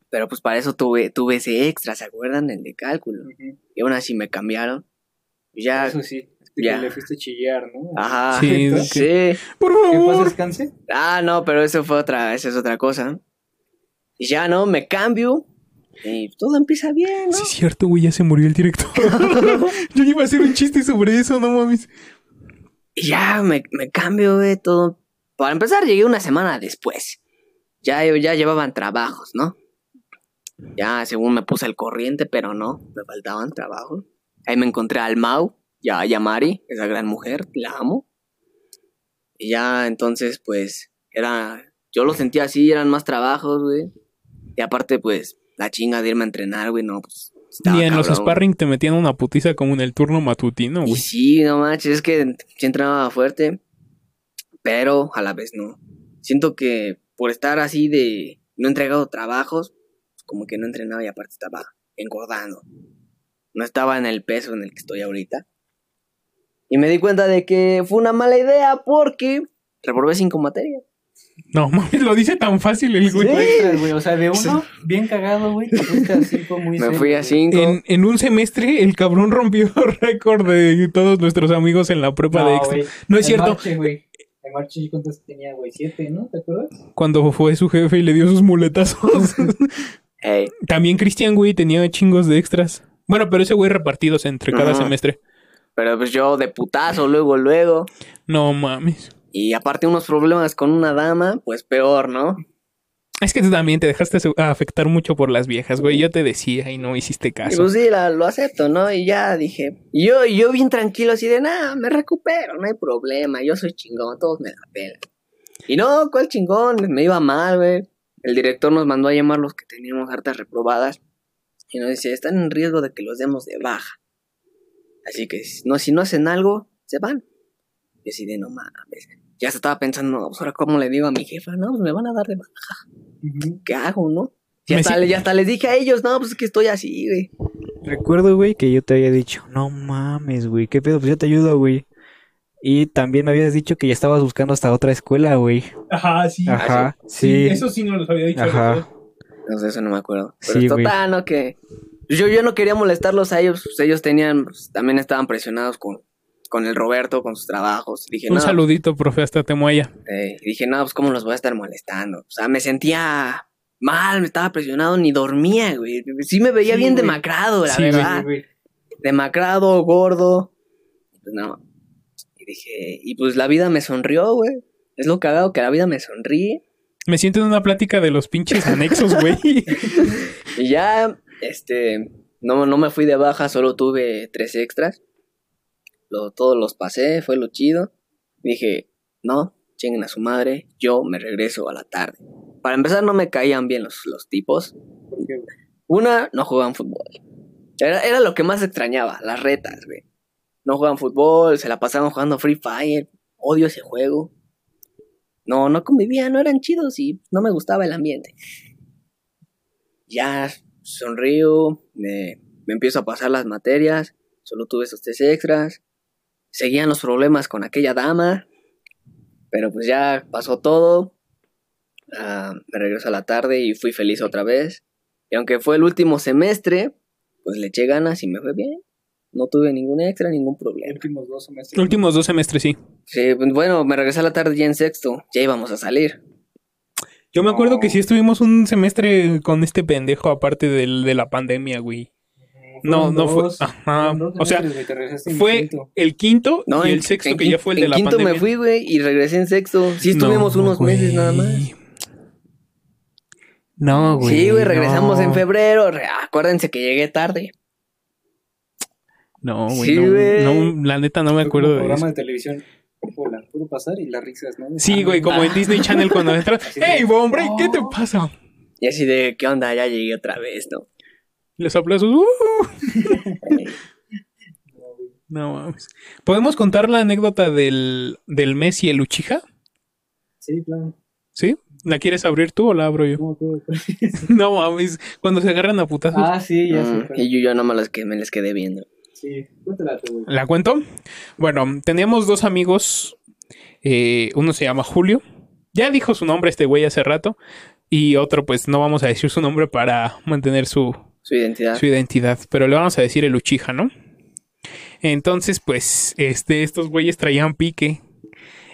[SPEAKER 3] Pero pues para eso tuve, tuve ese extra, ¿se acuerdan? El de cálculo. Y aún así me cambiaron. Ya,
[SPEAKER 4] Eso sí. Es que
[SPEAKER 3] Ya.
[SPEAKER 4] le fuiste a chillar, ¿no?
[SPEAKER 3] ajá.
[SPEAKER 1] Sí,
[SPEAKER 3] Sí.
[SPEAKER 1] Por
[SPEAKER 4] Que
[SPEAKER 1] favor.
[SPEAKER 4] descanse.
[SPEAKER 3] Ah, no, pero eso fue otra, esa es otra cosa. Y ya, ¿no? Me cambio. Y todo empieza bien, ¿no?
[SPEAKER 1] Sí, es cierto, güey, ya se murió el director. Yo iba a hacer un chiste sobre eso, no mames.
[SPEAKER 3] Y ya me, me cambio de todo. Para empezar, llegué una semana después. Ya, ya llevaban trabajos, ¿no? Ya, según me puse al corriente, pero no, me faltaban trabajos. Ahí me encontré al Mau, ya a Mari, esa gran mujer, la amo. Y ya, entonces, pues, era. Yo lo sentía así, eran más trabajos, güey. Y aparte, pues, la chinga de irme a entrenar, güey, no, pues. estaba
[SPEAKER 1] Ni en los sparring te metían una putiza como en el turno matutino,
[SPEAKER 3] Y
[SPEAKER 1] güey.
[SPEAKER 3] sí, no manches, es que sí entrenaba fuerte, pero a la vez no. Siento que por estar así de no entregado trabajos, como que no entrenaba y aparte estaba engordando. No estaba en el peso en el que estoy ahorita. Y me di cuenta de que fue una mala idea porque reprobé cinco materias.
[SPEAKER 1] No mames, lo dice tan fácil el güey.
[SPEAKER 4] Extras, güey. O sea, de uno, bien cagado, güey. Te fuiste a cinco muy
[SPEAKER 3] Me fui a cinco.
[SPEAKER 1] En, en un semestre, el cabrón rompió récord de todos nuestros amigos en la prepa de extra.
[SPEAKER 4] güey.
[SPEAKER 1] No es
[SPEAKER 4] En
[SPEAKER 1] cierto.
[SPEAKER 4] Marche, güey. Marche, ¿cuántas tenía, güey? Siete, ¿no? ¿Te acuerdas?
[SPEAKER 1] Cuando fue su jefe y le dio sus muletazos.
[SPEAKER 3] Ey,
[SPEAKER 1] También Cristian, güey, tenía chingos de extras. Bueno, pero ese güey repartidos entre cada
[SPEAKER 3] Ajá.
[SPEAKER 1] semestre.
[SPEAKER 3] pero pues yo de putazo, luego, luego.
[SPEAKER 1] No mames.
[SPEAKER 3] Y aparte unos problemas con una dama, pues peor, ¿no?
[SPEAKER 1] Es que tú también te dejaste afectar mucho por las viejas, güey. Yo te decía y no hiciste
[SPEAKER 3] Y
[SPEAKER 1] caso.
[SPEAKER 3] pues sí, la- lo acepto, ¿no? Y ya dije. Yo, yo bien tranquilo, así de nada, me recupero, no hay problema, yo soy chingón, todos me la pelan. Y no, ¿cuál chingón? Me iba mal, güey. El director nos mandó a llamar los que teníamos hartas reprobadas. Y nos dice, están en riesgo de que los demos de baja. Así que si no, si no hacen algo, se van. Y así de no mames. Ya se estaba pensando, no, pues ahora cómo le digo a mi jefa, no, pues me van a dar de baja. ¿Qué hago, no? Y
[SPEAKER 1] Me
[SPEAKER 3] hasta, les dije a ellos, no, pues es que estoy así, güey.
[SPEAKER 2] Recuerdo, güey, que yo te había dicho, no mames, güey, qué pedo, pues yo te ayudo, güey. Y también me habías dicho que ya estabas buscando hasta otra escuela, güey.
[SPEAKER 1] Ajá, sí.
[SPEAKER 2] Ajá, sí.
[SPEAKER 1] sí no los había dicho.
[SPEAKER 2] Ajá.
[SPEAKER 3] No sé, eso no me acuerdo. Pero
[SPEAKER 2] Sí,
[SPEAKER 3] es
[SPEAKER 2] güey.
[SPEAKER 3] total, ¿no? Que yo, yo no quería molestarlos a ellos. Pues ellos tenían, pues, también estaban presionados con, con el Roberto, con sus trabajos. Dije,
[SPEAKER 1] Un
[SPEAKER 3] no,
[SPEAKER 1] saludito, profe, hasta Temuaya.
[SPEAKER 3] eh, dije, no, pues cómo los voy a estar molestando. O sea, me sentía mal, me estaba presionado, ni dormía, güey. Sí me veía
[SPEAKER 4] Sí,
[SPEAKER 3] bien
[SPEAKER 4] güey.
[SPEAKER 3] demacrado, la
[SPEAKER 1] Sí, güey.
[SPEAKER 3] verdad. Demacrado, gordo. Pues no. Y dije, y pues la vida me sonrió, güey. Es lo cagado que la vida me sonríe.
[SPEAKER 1] Me siento en una plática de los pinches anexos, güey.
[SPEAKER 3] Y ya, este, No, no me fui de baja, solo tuve tres extras. Lo- todos los pasé, fue lo chido. Dije, no, chinguen a su madre, yo me regreso a la tarde. Para empezar, no me caían bien los, los tipos. Una, no jugaban fútbol. Era, era lo que más extrañaba, las retas, güey. No jugaban fútbol, se la pasaban jugando Free Fire. Odio ese juego. No, no convivían, no eran chidos y no me gustaba el ambiente. Ya sonrío, me, me empiezo a pasar las materias, solo tuve esos tres extras. Seguían los problemas con aquella dama, pero pues ya pasó todo. Ah, me regreso a la tarde y fui feliz otra vez. Y aunque fue el último semestre, pues le eché ganas y me fue bien. No tuve ningún extra, ningún problema.
[SPEAKER 4] Últimos dos semestres.
[SPEAKER 1] Últimos dos semestres, sí.
[SPEAKER 3] Sí, pues, bueno, me regresé a la tarde ya en sexto, ya íbamos a salir.
[SPEAKER 1] Yo me acuerdo que sí estuvimos un semestre con este pendejo aparte del, de la pandemia, güey. No, no fue. Ajá. O sea,
[SPEAKER 4] en
[SPEAKER 1] fue
[SPEAKER 4] quinto.
[SPEAKER 1] el quinto
[SPEAKER 3] No,
[SPEAKER 1] y
[SPEAKER 3] en-
[SPEAKER 1] el sexto
[SPEAKER 3] en
[SPEAKER 1] que ya fue el
[SPEAKER 3] en
[SPEAKER 1] de la
[SPEAKER 3] quinto
[SPEAKER 1] pandemia.
[SPEAKER 3] me fui, güey, y regresé en sexto. Sí, estuvimos
[SPEAKER 1] No,
[SPEAKER 3] unos meses nada más.
[SPEAKER 1] No, güey.
[SPEAKER 3] sí, güey, regresamos
[SPEAKER 1] no.
[SPEAKER 3] en febrero. Re- Acuérdense que llegué tarde.
[SPEAKER 1] No, güey.
[SPEAKER 3] Sí,
[SPEAKER 1] no, la neta no me acuerdo de
[SPEAKER 4] programa
[SPEAKER 1] eso.
[SPEAKER 4] de televisión. Hola, ¿puedo pasar? Y las risas, ¿no?
[SPEAKER 1] Sí, güey, como en Disney Channel cuando entras.
[SPEAKER 4] Así de-
[SPEAKER 1] ¡Ey, hombre! ¿Qué te pasa?
[SPEAKER 3] Y así de, ¿qué onda? Ya llegué otra vez, ¿no?
[SPEAKER 1] Los aplausos. ¡uh! No mames. ¿Podemos contar la anécdota del, del mes y el Uchiha?
[SPEAKER 4] Sí, claro.
[SPEAKER 1] ¿Sí? ¿La quieres abrir tú o la abro yo?
[SPEAKER 4] No me acuerdo cuál es.
[SPEAKER 1] No mames, cuando se agarran a putazos.
[SPEAKER 4] Ah, sí, ya
[SPEAKER 3] Mm,
[SPEAKER 4] sé.
[SPEAKER 3] y yo ya nada más las que me les quedé viendo.
[SPEAKER 4] Sí, cuéntala tú, güey.
[SPEAKER 1] ¿La cuento? Bueno, teníamos dos amigos. eh, uno se llama Julio. Ya dijo su nombre este güey hace rato. Y otro, pues no vamos a decir su nombre para mantener su,
[SPEAKER 3] Su identidad.
[SPEAKER 1] su identidad. Pero le vamos a decir el Uchiha, ¿no? Entonces, pues, este, estos güeyes traían pique.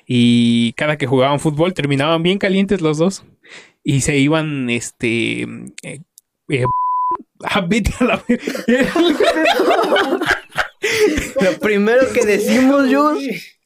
[SPEAKER 1] Y cada que jugaban fútbol terminaban bien calientes los dos. Y se iban, este. eh, eh, ah, vete a la ver-
[SPEAKER 3] Lo primero que decimos, yo.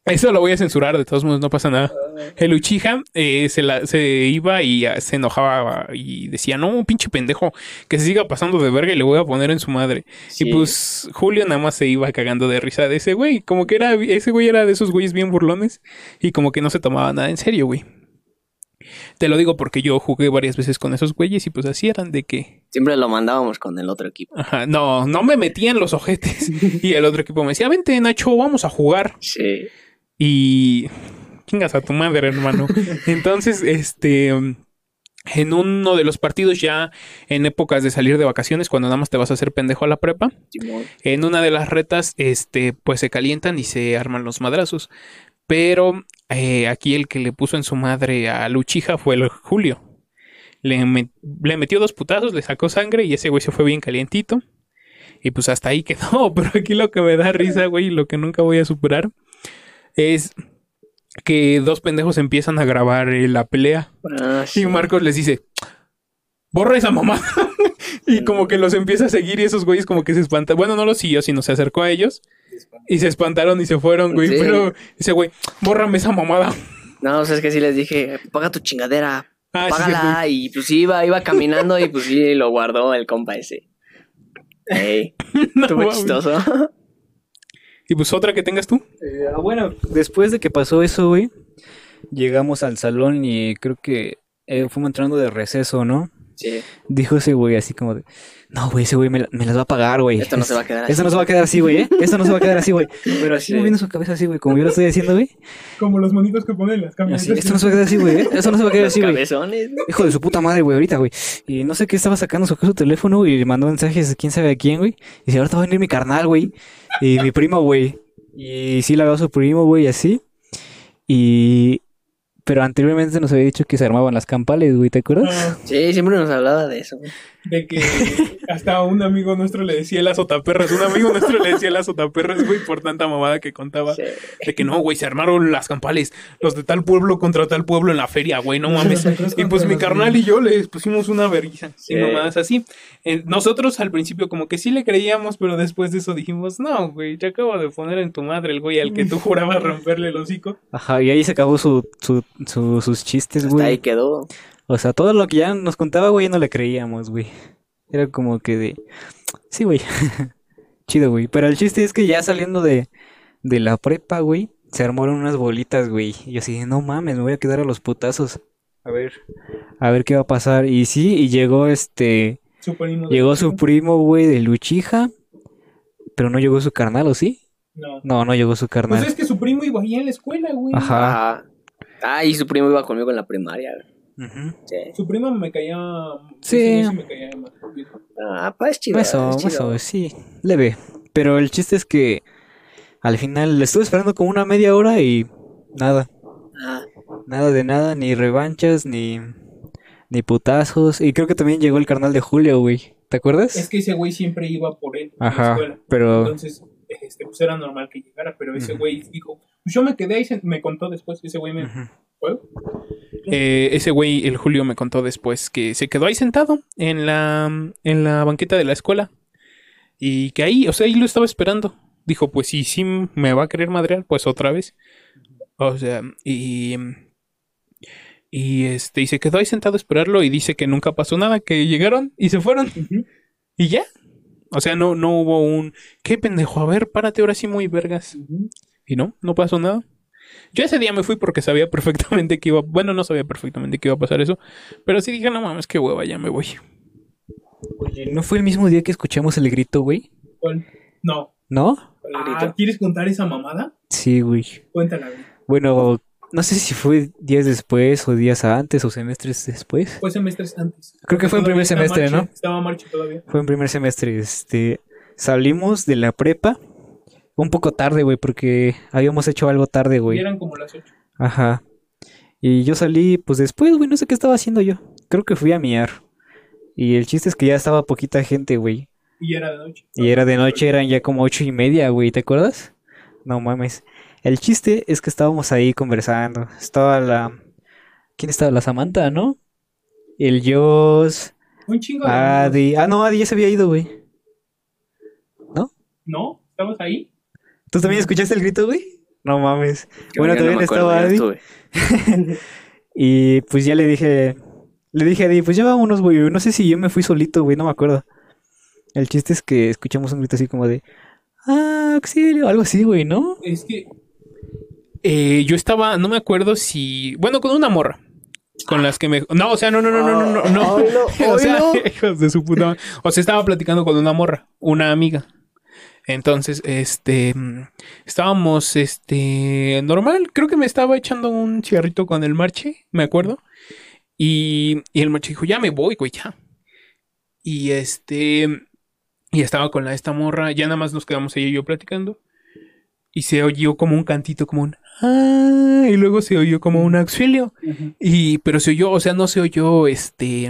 [SPEAKER 1] Eso lo voy a censurar, de todos modos, no pasa nada. El Uchiha eh, se, la- se iba y ah, se enojaba y decía, no, pinche pendejo, que se siga pasando de verga y le voy a poner en su madre.
[SPEAKER 3] Sí.
[SPEAKER 1] Y pues Julio nada más se iba cagando de risa de ese güey, como que era, ese güey era de esos güeyes bien burlones y como que no se tomaba nada en serio, güey. Te lo digo porque yo jugué varias veces con esos güeyes y pues así eran de que,
[SPEAKER 3] Siempre lo mandábamos con el otro equipo.
[SPEAKER 1] ajá, no, no me metían los ojetes y el otro equipo me decía, vente Nacho, vamos a jugar.
[SPEAKER 3] Sí.
[SPEAKER 1] Y chingas a tu madre, hermano. Entonces, este, en uno de los partidos ya en épocas de salir de vacaciones, cuando nada más te vas a hacer pendejo a la prepa, en una de las retas, este, pues se calientan y se arman los madrazos. Pero eh, aquí el que le puso en su madre a Luchija fue el Julio. Le, met- le metió dos putazos, le sacó sangre y ese güey se fue bien calientito. Y pues hasta ahí quedó. Pero aquí lo que me da risa, güey, y lo que nunca voy a superar, es que dos pendejos empiezan a grabar eh, la pelea.
[SPEAKER 3] Ah, sí.
[SPEAKER 1] Y Marcos les dice, borra esa mamá. y como que los empieza a seguir y esos güeyes como que se espantan. Bueno, no los siguió, sino se acercó a ellos. Y se espantaron y se fueron, güey.
[SPEAKER 3] Sí.
[SPEAKER 1] Pero ese güey, bórrame esa mamada.
[SPEAKER 3] No, o sea, es que sí les dije, paga tu chingadera.
[SPEAKER 1] Ah, sí,
[SPEAKER 3] Págala. y pues iba, iba caminando y pues sí, lo guardó el compa ese. Ey,
[SPEAKER 1] No
[SPEAKER 3] chistoso.
[SPEAKER 1] Y pues otra que tengas tú.
[SPEAKER 2] Eh, ah, bueno, después de que pasó eso, güey, llegamos al salón y creo que eh, fuimos entrando de receso, ¿no?
[SPEAKER 3] Sí.
[SPEAKER 2] Dijo ese güey así como de, no, güey, ese güey me, la- me las va a pagar, güey.
[SPEAKER 3] Esto no se va a quedar así.
[SPEAKER 2] Esto no se va a quedar así, güey, ¿eh? Esto no se va a quedar así, güey. Pero así
[SPEAKER 3] Sí.
[SPEAKER 2] moviendo su cabeza así, güey, como yo lo estoy haciendo, güey.
[SPEAKER 1] Como los monitos que ponen las
[SPEAKER 2] Así, esto no se va a quedar así, güey, ¿eh? Esto no se va a quedar
[SPEAKER 3] Los
[SPEAKER 2] así, güey.
[SPEAKER 3] cabezones.
[SPEAKER 2] Hijo de su puta madre, güey, ahorita, güey. Y no sé qué estaba sacando, sacó su teléfono y le mandó mensajes de quién sabe a quién, güey. Y dice, ahorita va a venir mi carnal, güey. Y mi primo, güey. Y sí la veo a su primo, güey, así. Y... Pero anteriormente nos había dicho que se armaban las campales, güey, ¿te acuerdas?
[SPEAKER 1] Ah,
[SPEAKER 3] Sí, siempre nos hablaba de eso.
[SPEAKER 1] de que hasta un amigo nuestro le decía el azotaperras. Un amigo nuestro le decía el azotaperras, güey, por tanta mamada que contaba.
[SPEAKER 3] Sí.
[SPEAKER 1] De que no, güey, se armaron las campales. Los de tal pueblo contra tal pueblo en la feria, güey, no mames. Y pues mi carnal y yo les pusimos una vergüenza.
[SPEAKER 3] Sí.
[SPEAKER 1] Y nomás así. Eh, nosotros al principio como que sí le creíamos, pero después de eso dijimos, no, güey, te acabo de poner en tu madre el güey al que tú jurabas romperle el hocico.
[SPEAKER 2] Ajá, y ahí se acabó su, su, su- sus chistes,
[SPEAKER 3] Hasta ahí
[SPEAKER 2] güey.
[SPEAKER 3] quedó.
[SPEAKER 2] O sea, todo lo que ya nos contaba, güey, ya no le creíamos, güey. Era como que de... Sí, güey. Chido, güey. Pero el chiste es que ya saliendo de, de la prepa, güey, se armaron unas bolitas, güey. Y yo así, no mames, me voy a quedar a los putazos. A ver, a ver qué va a pasar. Y sí, y llegó este,
[SPEAKER 1] Su primo
[SPEAKER 2] llegó su primo, güey, de Luchija. Pero no llegó su carnal, ¿o sí?
[SPEAKER 1] No.
[SPEAKER 2] No, no llegó su carnal.
[SPEAKER 1] Pues es que su primo iba ahí en la escuela, güey.
[SPEAKER 2] Ajá.
[SPEAKER 3] Ajá. Ah, y su primo iba conmigo en la primaria. Sí.
[SPEAKER 1] Su primo me caía.
[SPEAKER 2] Sí.
[SPEAKER 1] güey me caía más.
[SPEAKER 3] Ah, pues es chido.
[SPEAKER 2] Eso,
[SPEAKER 3] es chido.
[SPEAKER 2] eso, sí, leve. Pero el chiste es que al final le estuve esperando como una media hora y nada.
[SPEAKER 3] Ah,
[SPEAKER 2] Nada de nada, ni revanchas, ni, ni putazos. Y creo que también llegó el carnal de Julio, güey. ¿Te acuerdas?
[SPEAKER 1] Es que ese güey siempre iba por él. a la
[SPEAKER 2] Ajá,
[SPEAKER 1] escuela.
[SPEAKER 2] pero...
[SPEAKER 1] Entonces, este, pues era normal que llegara, pero ese güey dijo, pues yo me quedé ahí, me contó después, ese güey me... Eh, ese güey, el Julio, me contó después que se quedó ahí sentado en la, en la banqueta de la escuela y que ahí, o sea, ahí lo estaba esperando. Dijo, pues sí, sí me va a querer madrear, pues otra vez. O sea, y... Y este, y se quedó ahí sentado a esperarlo y dice que nunca pasó nada, que llegaron y se fueron. Y ya. O sea, no, no hubo un qué pendejo, a ver, párate ahora sí muy vergas. Y no, no pasó nada. Yo ese día me fui porque sabía perfectamente que iba, bueno, no sabía perfectamente que iba a pasar eso, pero sí dije, no mames, qué hueva, ya me voy.
[SPEAKER 2] Oye, ¿no fue el mismo día que escuchamos el grito, güey?
[SPEAKER 1] No.
[SPEAKER 2] ¿No?
[SPEAKER 1] Ah, ¿Quieres contar esa mamada?
[SPEAKER 2] Sí, güey.
[SPEAKER 1] Cuéntala, güey.
[SPEAKER 2] Bueno, no sé si fue días después o días antes o semestres después.
[SPEAKER 1] Fue semestres antes.
[SPEAKER 2] Creo que fue en primer semestre,
[SPEAKER 1] marcha,
[SPEAKER 2] ¿no?
[SPEAKER 1] Estaba marcha todavía.
[SPEAKER 2] Fue en primer semestre, este, salimos de la prepa un poco tarde, güey, porque habíamos hecho algo tarde, güey.
[SPEAKER 1] eran como las ocho.
[SPEAKER 2] Ajá. Y yo salí, pues después, güey, no sé qué estaba haciendo yo. Creo que fui a miar. Y el chiste es que ya estaba poquita gente, güey.
[SPEAKER 1] Y era de noche.
[SPEAKER 2] Y era de noche, eran ya como ocho y media, güey, ¿te acuerdas? No mames. El chiste es que estábamos ahí conversando. Estaba la... ¿Quién estaba? La Samantha, ¿no? El Joss,
[SPEAKER 1] Un chingo de
[SPEAKER 2] Adi... Ah, no, Adi ya se había ido, güey.
[SPEAKER 1] ¿No? ¿Estabas ahí?
[SPEAKER 2] ¿Tú también escuchaste el grito, güey? No mames.
[SPEAKER 3] yo
[SPEAKER 2] Bueno,
[SPEAKER 3] no
[SPEAKER 2] también estaba Adi. Y pues ya le dije, le dije a Adi, pues ya vámonos, güey. No sé si yo me fui solito, güey, no me acuerdo. El chiste es que escuchamos un grito así como de, ah, auxilio, algo así, güey, ¿no?
[SPEAKER 1] Es que. Eh, yo estaba, no me acuerdo si. Bueno, con una morra. Con las que me. No, o sea, no, no, no, no, no, no. no.
[SPEAKER 3] Oílo,
[SPEAKER 1] o sea, hijos de su puta. madre. O sea, estaba platicando con una morra, una amiga. Entonces, este. Estábamos, este. Normal. Creo que me estaba echando un cigarrito con el marche, me acuerdo. Y, y el marche dijo, ya me voy, güey, ya. Y este. Y estaba con la esta morra. Ya nada más nos quedamos ella y yo platicando. Y se oyó como un cantito, como un. Ah, y luego se oyó como un auxilio. Y, pero se oyó, o sea, no se oyó este.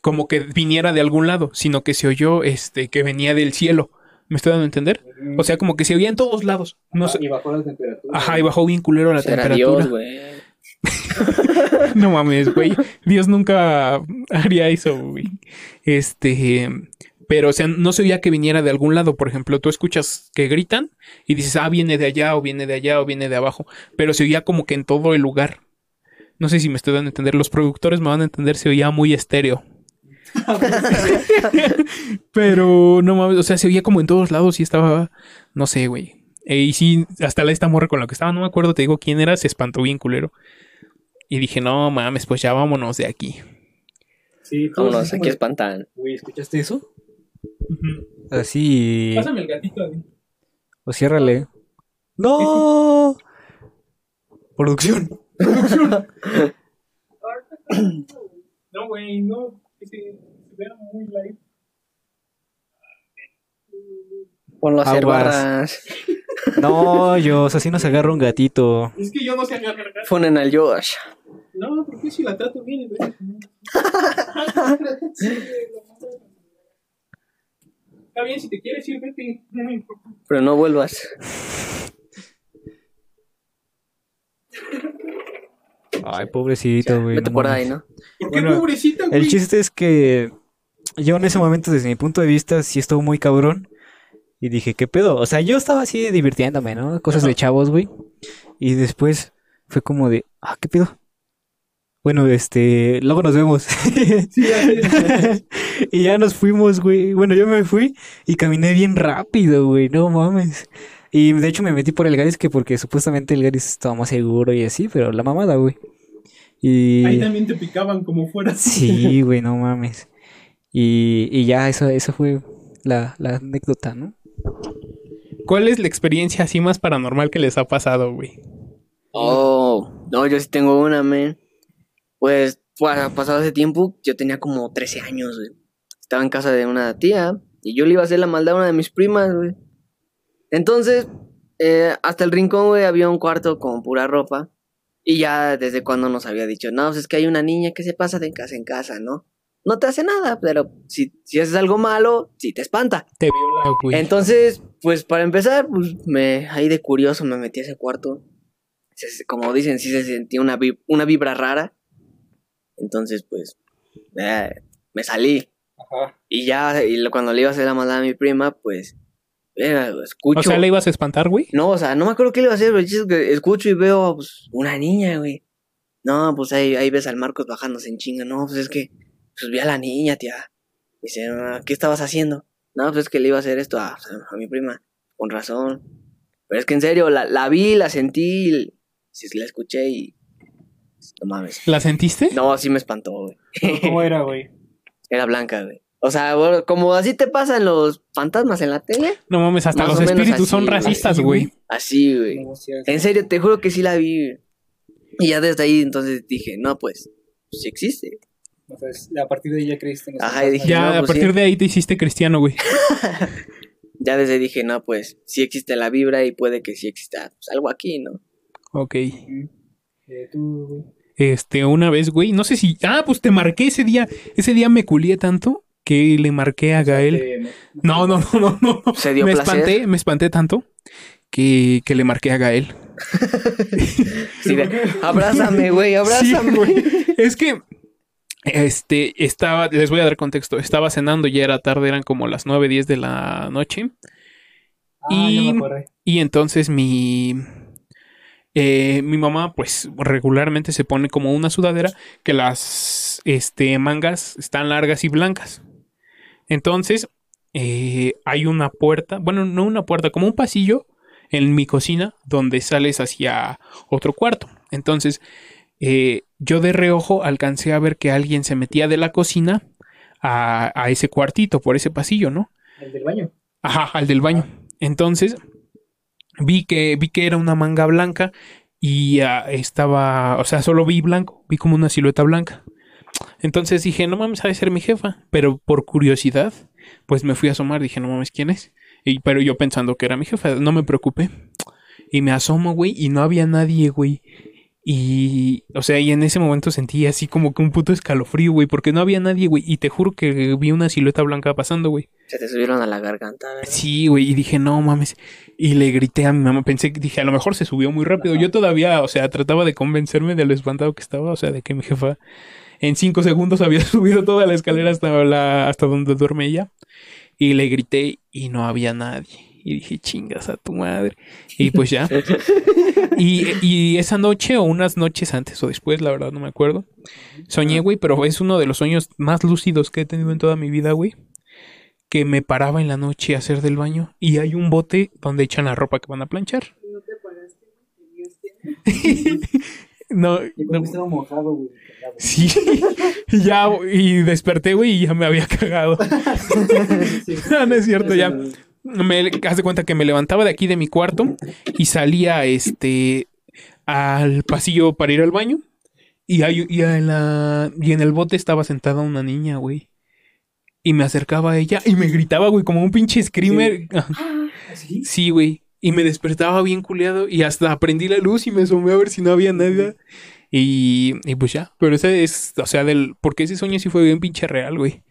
[SPEAKER 1] Como que viniera de algún lado, sino que se oyó este que venía del cielo. ¿Me estoy dando a entender? O sea, como que se oía en todos lados. No sé.
[SPEAKER 4] Y bajó la temperatura.
[SPEAKER 1] Ajá, y bajó bien culero la
[SPEAKER 3] Será
[SPEAKER 1] temperatura.
[SPEAKER 3] Dios, güey.
[SPEAKER 1] No mames, güey. Dios nunca haría eso, güey. Este. Pero, o sea, no se oía que viniera de algún lado. Por ejemplo, tú escuchas que gritan y dices, ah, viene de allá, o viene de allá, o viene de abajo. Pero se oía como que en todo el lugar. No sé si me estoy dando a entender. Los productores me van a entender, se oía muy estéreo. Pero no mames, o sea, se oía como en todos lados y estaba, no sé, güey. E, y sí, hasta la esta morra con la que estaba, no me acuerdo, te digo quién era, se espantó bien culero. Y dije, no mames, pues ya vámonos de aquí.
[SPEAKER 2] Sí, todos
[SPEAKER 3] Vámonos, aquí espantan.
[SPEAKER 2] Güey, ¿escuchaste eso? Así.
[SPEAKER 1] Pásame el gatito. Adi.
[SPEAKER 2] O ciérrale. ¡No! Producción.
[SPEAKER 1] No, güey, no. Que se, se vea muy light.
[SPEAKER 3] Ponlo a hacer
[SPEAKER 2] Aguas.
[SPEAKER 3] barras.
[SPEAKER 2] No, yo, así nos agarra un gatito.
[SPEAKER 1] Es que yo no sé agarrar.
[SPEAKER 3] Ponen al Josh.
[SPEAKER 1] No, porque si la trato bien. Está bien, si te quieres ir, vete. No me importa.
[SPEAKER 3] Pero no vuelvas.
[SPEAKER 2] Ay, pobrecito, güey.
[SPEAKER 3] Vete
[SPEAKER 2] no
[SPEAKER 3] por ahí, ¿no?
[SPEAKER 1] ¿Por qué
[SPEAKER 2] Bueno,
[SPEAKER 1] pobrecita, güey?
[SPEAKER 2] El chiste es que yo en ese momento, desde mi punto de vista, sí estuvo muy cabrón. Y dije, ¿qué pedo? O sea, yo estaba así divirtiéndome, ¿no? Cosas de chavos, güey. Y después fue como de, ah, ¿qué pedo? Bueno, este, luego nos vemos.
[SPEAKER 1] Sí, es.
[SPEAKER 2] y ya nos fuimos, güey. Bueno, yo me fui y caminé bien rápido, güey. No mames. Y de hecho me metí por el Garis que porque supuestamente el Garis estaba más seguro y así, pero la mamada, güey. Y...
[SPEAKER 5] Ahí también te picaban como fuera.
[SPEAKER 2] Sí, güey, no mames. Y, y ya, eso, eso fue la, la anécdota, ¿no?
[SPEAKER 1] ¿Cuál es la experiencia así más paranormal que les ha pasado, güey?
[SPEAKER 3] Oh, no, yo sí tengo una, man. Pues, pues, pasado ese tiempo, yo tenía como 13 años, güey. Estaba en casa de una tía y yo le iba a hacer la maldad a una de mis primas, güey. Entonces, eh, hasta el rincón, güey, había un cuarto con pura ropa. Y ya desde cuando nos había dicho, no, pues es que hay una niña que se pasa de casa en casa, ¿no? No te hace nada, pero si, si haces algo malo, sí te espanta.
[SPEAKER 1] Te viola, güey.
[SPEAKER 3] Entonces, pues para empezar, pues me ahí de curioso me metí a ese cuarto. Se- Como dicen, sí se sentía una, vib- una vibra rara. Entonces, pues, eh, me salí.
[SPEAKER 2] Ajá.
[SPEAKER 3] Y ya, y lo- cuando le iba a hacer la maldad a mi prima, pues, eh, escucho.
[SPEAKER 1] o sea, ¿le ibas a espantar, güey?
[SPEAKER 3] No, o sea, no me acuerdo qué le iba a hacer, pero el chiste es que escucho y veo, pues, una niña, güey. No, pues ahí, ahí ves al Marcos bajándose en chinga. No, pues es que, pues vi a la niña, tía. Dice, "Ah, ¿qué estabas haciendo? No, pues es que le iba a hacer esto a, a mi prima. Con razón. Pero es que en serio, la, la vi, la sentí, la escuché y... No mames.
[SPEAKER 1] ¿La sentiste?
[SPEAKER 3] No, sí me espantó, güey.
[SPEAKER 5] ¿Cómo era, güey?
[SPEAKER 3] Era blanca, güey. O sea, como así te pasan los fantasmas en la tele.
[SPEAKER 1] No mames, hasta los espíritus
[SPEAKER 3] así,
[SPEAKER 1] son racistas, güey.
[SPEAKER 3] Así, güey. En serio, te juro que sí la vi. güey. Y ya desde ahí entonces dije, no, pues, sí existe.
[SPEAKER 2] Sea, a partir de ahí ya creíste en
[SPEAKER 3] Ajá, y dije,
[SPEAKER 1] Ya,
[SPEAKER 3] No,
[SPEAKER 1] a
[SPEAKER 3] pues
[SPEAKER 1] partir
[SPEAKER 3] sí.
[SPEAKER 1] de ahí te hiciste cristiano, güey.
[SPEAKER 3] Ya desde ahí dije, no, pues, sí existe la vibra y puede que sí exista pues, algo aquí, ¿no?
[SPEAKER 1] Ok.
[SPEAKER 2] Eh, tú, güey.
[SPEAKER 1] Este, una vez, güey, no sé si... Ah, pues te marqué ese día. Ese día me culié tanto que le marqué a Gael. No, no, no, no, no.
[SPEAKER 3] Se dio
[SPEAKER 1] me
[SPEAKER 3] placer.
[SPEAKER 1] espanté, me espanté tanto que, que le marqué a Gael.
[SPEAKER 3] Sí, de, abrázame, güey,
[SPEAKER 1] Sí,
[SPEAKER 3] abrázame.
[SPEAKER 1] güey. Es que este estaba, les voy a dar contexto. Estaba cenando, ya era tarde, eran como las 9, 10 de la noche.
[SPEAKER 2] Ah,
[SPEAKER 1] Y-
[SPEAKER 2] me.
[SPEAKER 1] Y entonces mi eh, mi mamá, pues regularmente se pone como una sudadera que las este, mangas están largas y blancas. Entonces eh, hay una puerta, bueno, no una puerta, como un pasillo en mi cocina donde sales hacia otro cuarto. Entonces eh, yo de reojo alcancé a ver que alguien se metía de la cocina a, a ese cuartito, por ese pasillo, ¿no?
[SPEAKER 2] El del baño.
[SPEAKER 1] Ajá, al del baño. Entonces, vi que, vi que era una manga blanca y ah, estaba, o sea, solo vi blanco, vi como una silueta blanca. Entonces dije, no mames, ha de ser mi jefa. Pero por curiosidad, pues me fui a asomar, dije, no mames, ¿quién es? Y, pero yo pensando que era mi jefa, no me preocupé. Y me asomo, güey, y no había nadie, güey. Y, o sea, y en ese momento sentí así como que un puto escalofrío, güey, porque no había nadie, güey. Y te juro que vi una silueta blanca pasando, güey.
[SPEAKER 3] Se te subieron a la garganta, ¿verdad?
[SPEAKER 1] Sí, güey, y dije, no mames. Y le grité a mi mamá, pensé, dije, a lo mejor se subió muy rápido. Yo todavía, o sea, trataba de convencerme de lo espantado que estaba, o sea, de que mi jefa en cinco segundos había subido toda la escalera hasta, la, hasta donde duerme ella. Y le grité y no había nadie. Y dije, chingas a tu madre. Y pues ya. Y, y esa noche o unas noches antes o después, la verdad no me acuerdo. Soñé, güey, pero es uno de los sueños más lúcidos que he tenido en toda mi vida, güey que me paraba en la noche a hacer del baño y hay un bote donde echan la ropa que van a planchar. No,
[SPEAKER 2] Y
[SPEAKER 1] no,
[SPEAKER 2] cuando estaba mojado, güey.
[SPEAKER 1] Sí, y ya, y desperté, güey, y ya me había cagado. No, no es cierto, ya. Me haz de cuenta que me levantaba de aquí de mi cuarto y salía este al pasillo para ir al baño. Y, hay, y, en la, y en el bote estaba sentada una niña, güey. Y me acercaba a ella y me gritaba, güey, como un pinche screamer. Sí, güey. Y me despertaba bien culeado y hasta prendí la luz y me asomé a ver si no había nada. Y, y pues ya. Pero ese es, o sea, del. Porque ese sueño sí fue bien pinche real, güey.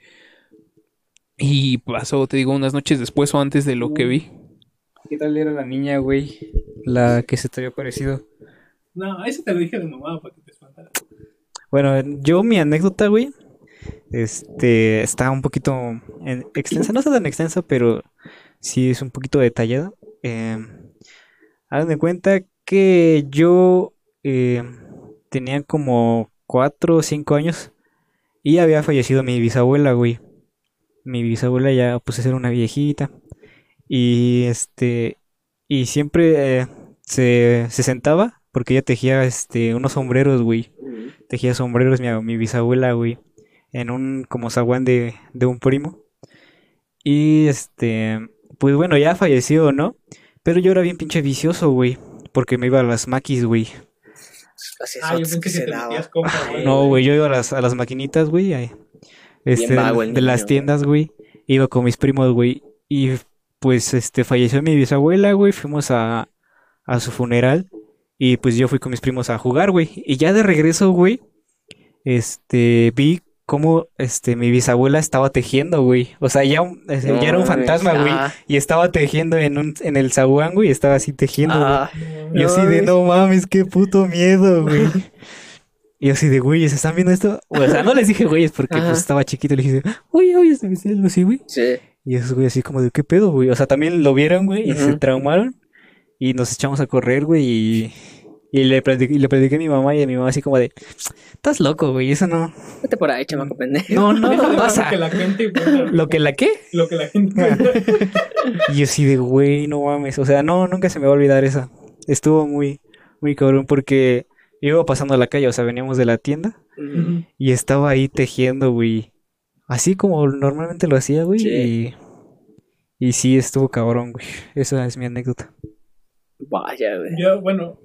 [SPEAKER 1] Y pasó, te digo, unas noches después o antes de lo que vi.
[SPEAKER 2] ¿Qué tal era la niña, güey? La que se te había parecido.
[SPEAKER 5] No, eso te lo dije de mamá para que te espantara.
[SPEAKER 2] Bueno, yo mi anécdota, güey, este, está un poquito en- extensa, no está tan extensa, pero sí es un poquito detallada. Eh, hagan de cuenta que yo eh, tenía como cuatro o cinco años y había fallecido mi bisabuela, güey. mi bisabuela ya pues era una viejita y este y siempre eh, se, se sentaba porque ella tejía este unos sombreros, güey. Tejía sombreros mi, mi bisabuela, güey, en un como zaguán de, de un primo. Y este, pues bueno, ya falleció, ¿no? Pero yo era bien pinche vicioso, güey, porque me iba a las maquis, güey.
[SPEAKER 3] Así
[SPEAKER 5] Ah, yo
[SPEAKER 3] esotes
[SPEAKER 5] pensé que
[SPEAKER 3] se daban.
[SPEAKER 2] No, güey, yo iba a las, a las maquinitas, güey, este,
[SPEAKER 3] vago el
[SPEAKER 2] de las tiendas, güey. Iba con mis primos, güey. Y pues, este, falleció mi bisabuela, güey. Fuimos a, a su funeral. Y pues yo fui con mis primos a jugar, güey. Y ya de regreso, güey, este, vi cómo, este, mi bisabuela estaba tejiendo, güey. O sea, ya, un- ya era un
[SPEAKER 3] No,
[SPEAKER 2] fantasma, güey.
[SPEAKER 3] ah.
[SPEAKER 2] Y estaba tejiendo en un, en el zaguán, güey. Estaba así tejiendo, güey.
[SPEAKER 3] Ah,
[SPEAKER 2] Y yo así de, no mames, qué puto miedo, güey. Y yo así de, güey, ¿se están viendo esto? O sea, no les dije güeyes porque
[SPEAKER 3] Ajá.
[SPEAKER 2] pues estaba chiquito. Le dije, oye, oye, se me algo así, güey.
[SPEAKER 3] sí.
[SPEAKER 2] Y esos güey así como de, ¿qué pedo, güey? O sea, también lo vieron, güey, y se traumaron. Y nos echamos a correr, güey, y... Y le platiqué, y le platiqué a mi mamá y a mi mamá así como de, estás loco, güey, eso no...
[SPEAKER 3] Vete por ahí, chamaco pendejo.
[SPEAKER 2] No, no, no pasa.
[SPEAKER 5] Lo que la gente.
[SPEAKER 2] ¿Lo que la qué?
[SPEAKER 5] Lo que la gente cuenta.
[SPEAKER 2] Y yo así de, güey, no mames. O sea, no, nunca se me va a olvidar esa. Estuvo muy, muy cabrón porque yo iba pasando a la calle, o sea, veníamos de la tienda y estaba ahí tejiendo, güey. Así como normalmente lo hacía, güey.
[SPEAKER 3] Sí.
[SPEAKER 2] Y, y sí, estuvo cabrón, güey. Esa es mi anécdota.
[SPEAKER 3] Vaya, güey.
[SPEAKER 5] Yo, bueno,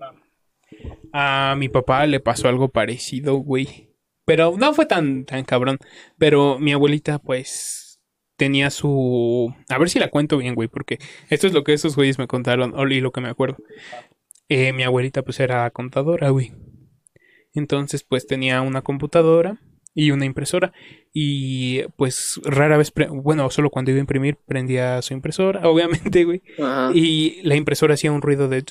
[SPEAKER 1] A mi papá le pasó algo parecido, güey. Pero no fue tan, tan cabrón. Pero mi abuelita, pues, tenía su... A ver si la cuento bien, güey, porque esto es lo que esos güeyes me contaron, y lo que me acuerdo. Eh, mi abuelita, pues, era contadora, güey. Entonces, pues, tenía una computadora y una impresora. Y, pues, rara vez, bueno, solo cuando iba a imprimir, prendía su impresora, obviamente, güey.
[SPEAKER 3] Ajá.
[SPEAKER 1] Y la impresora hacía un ruido de...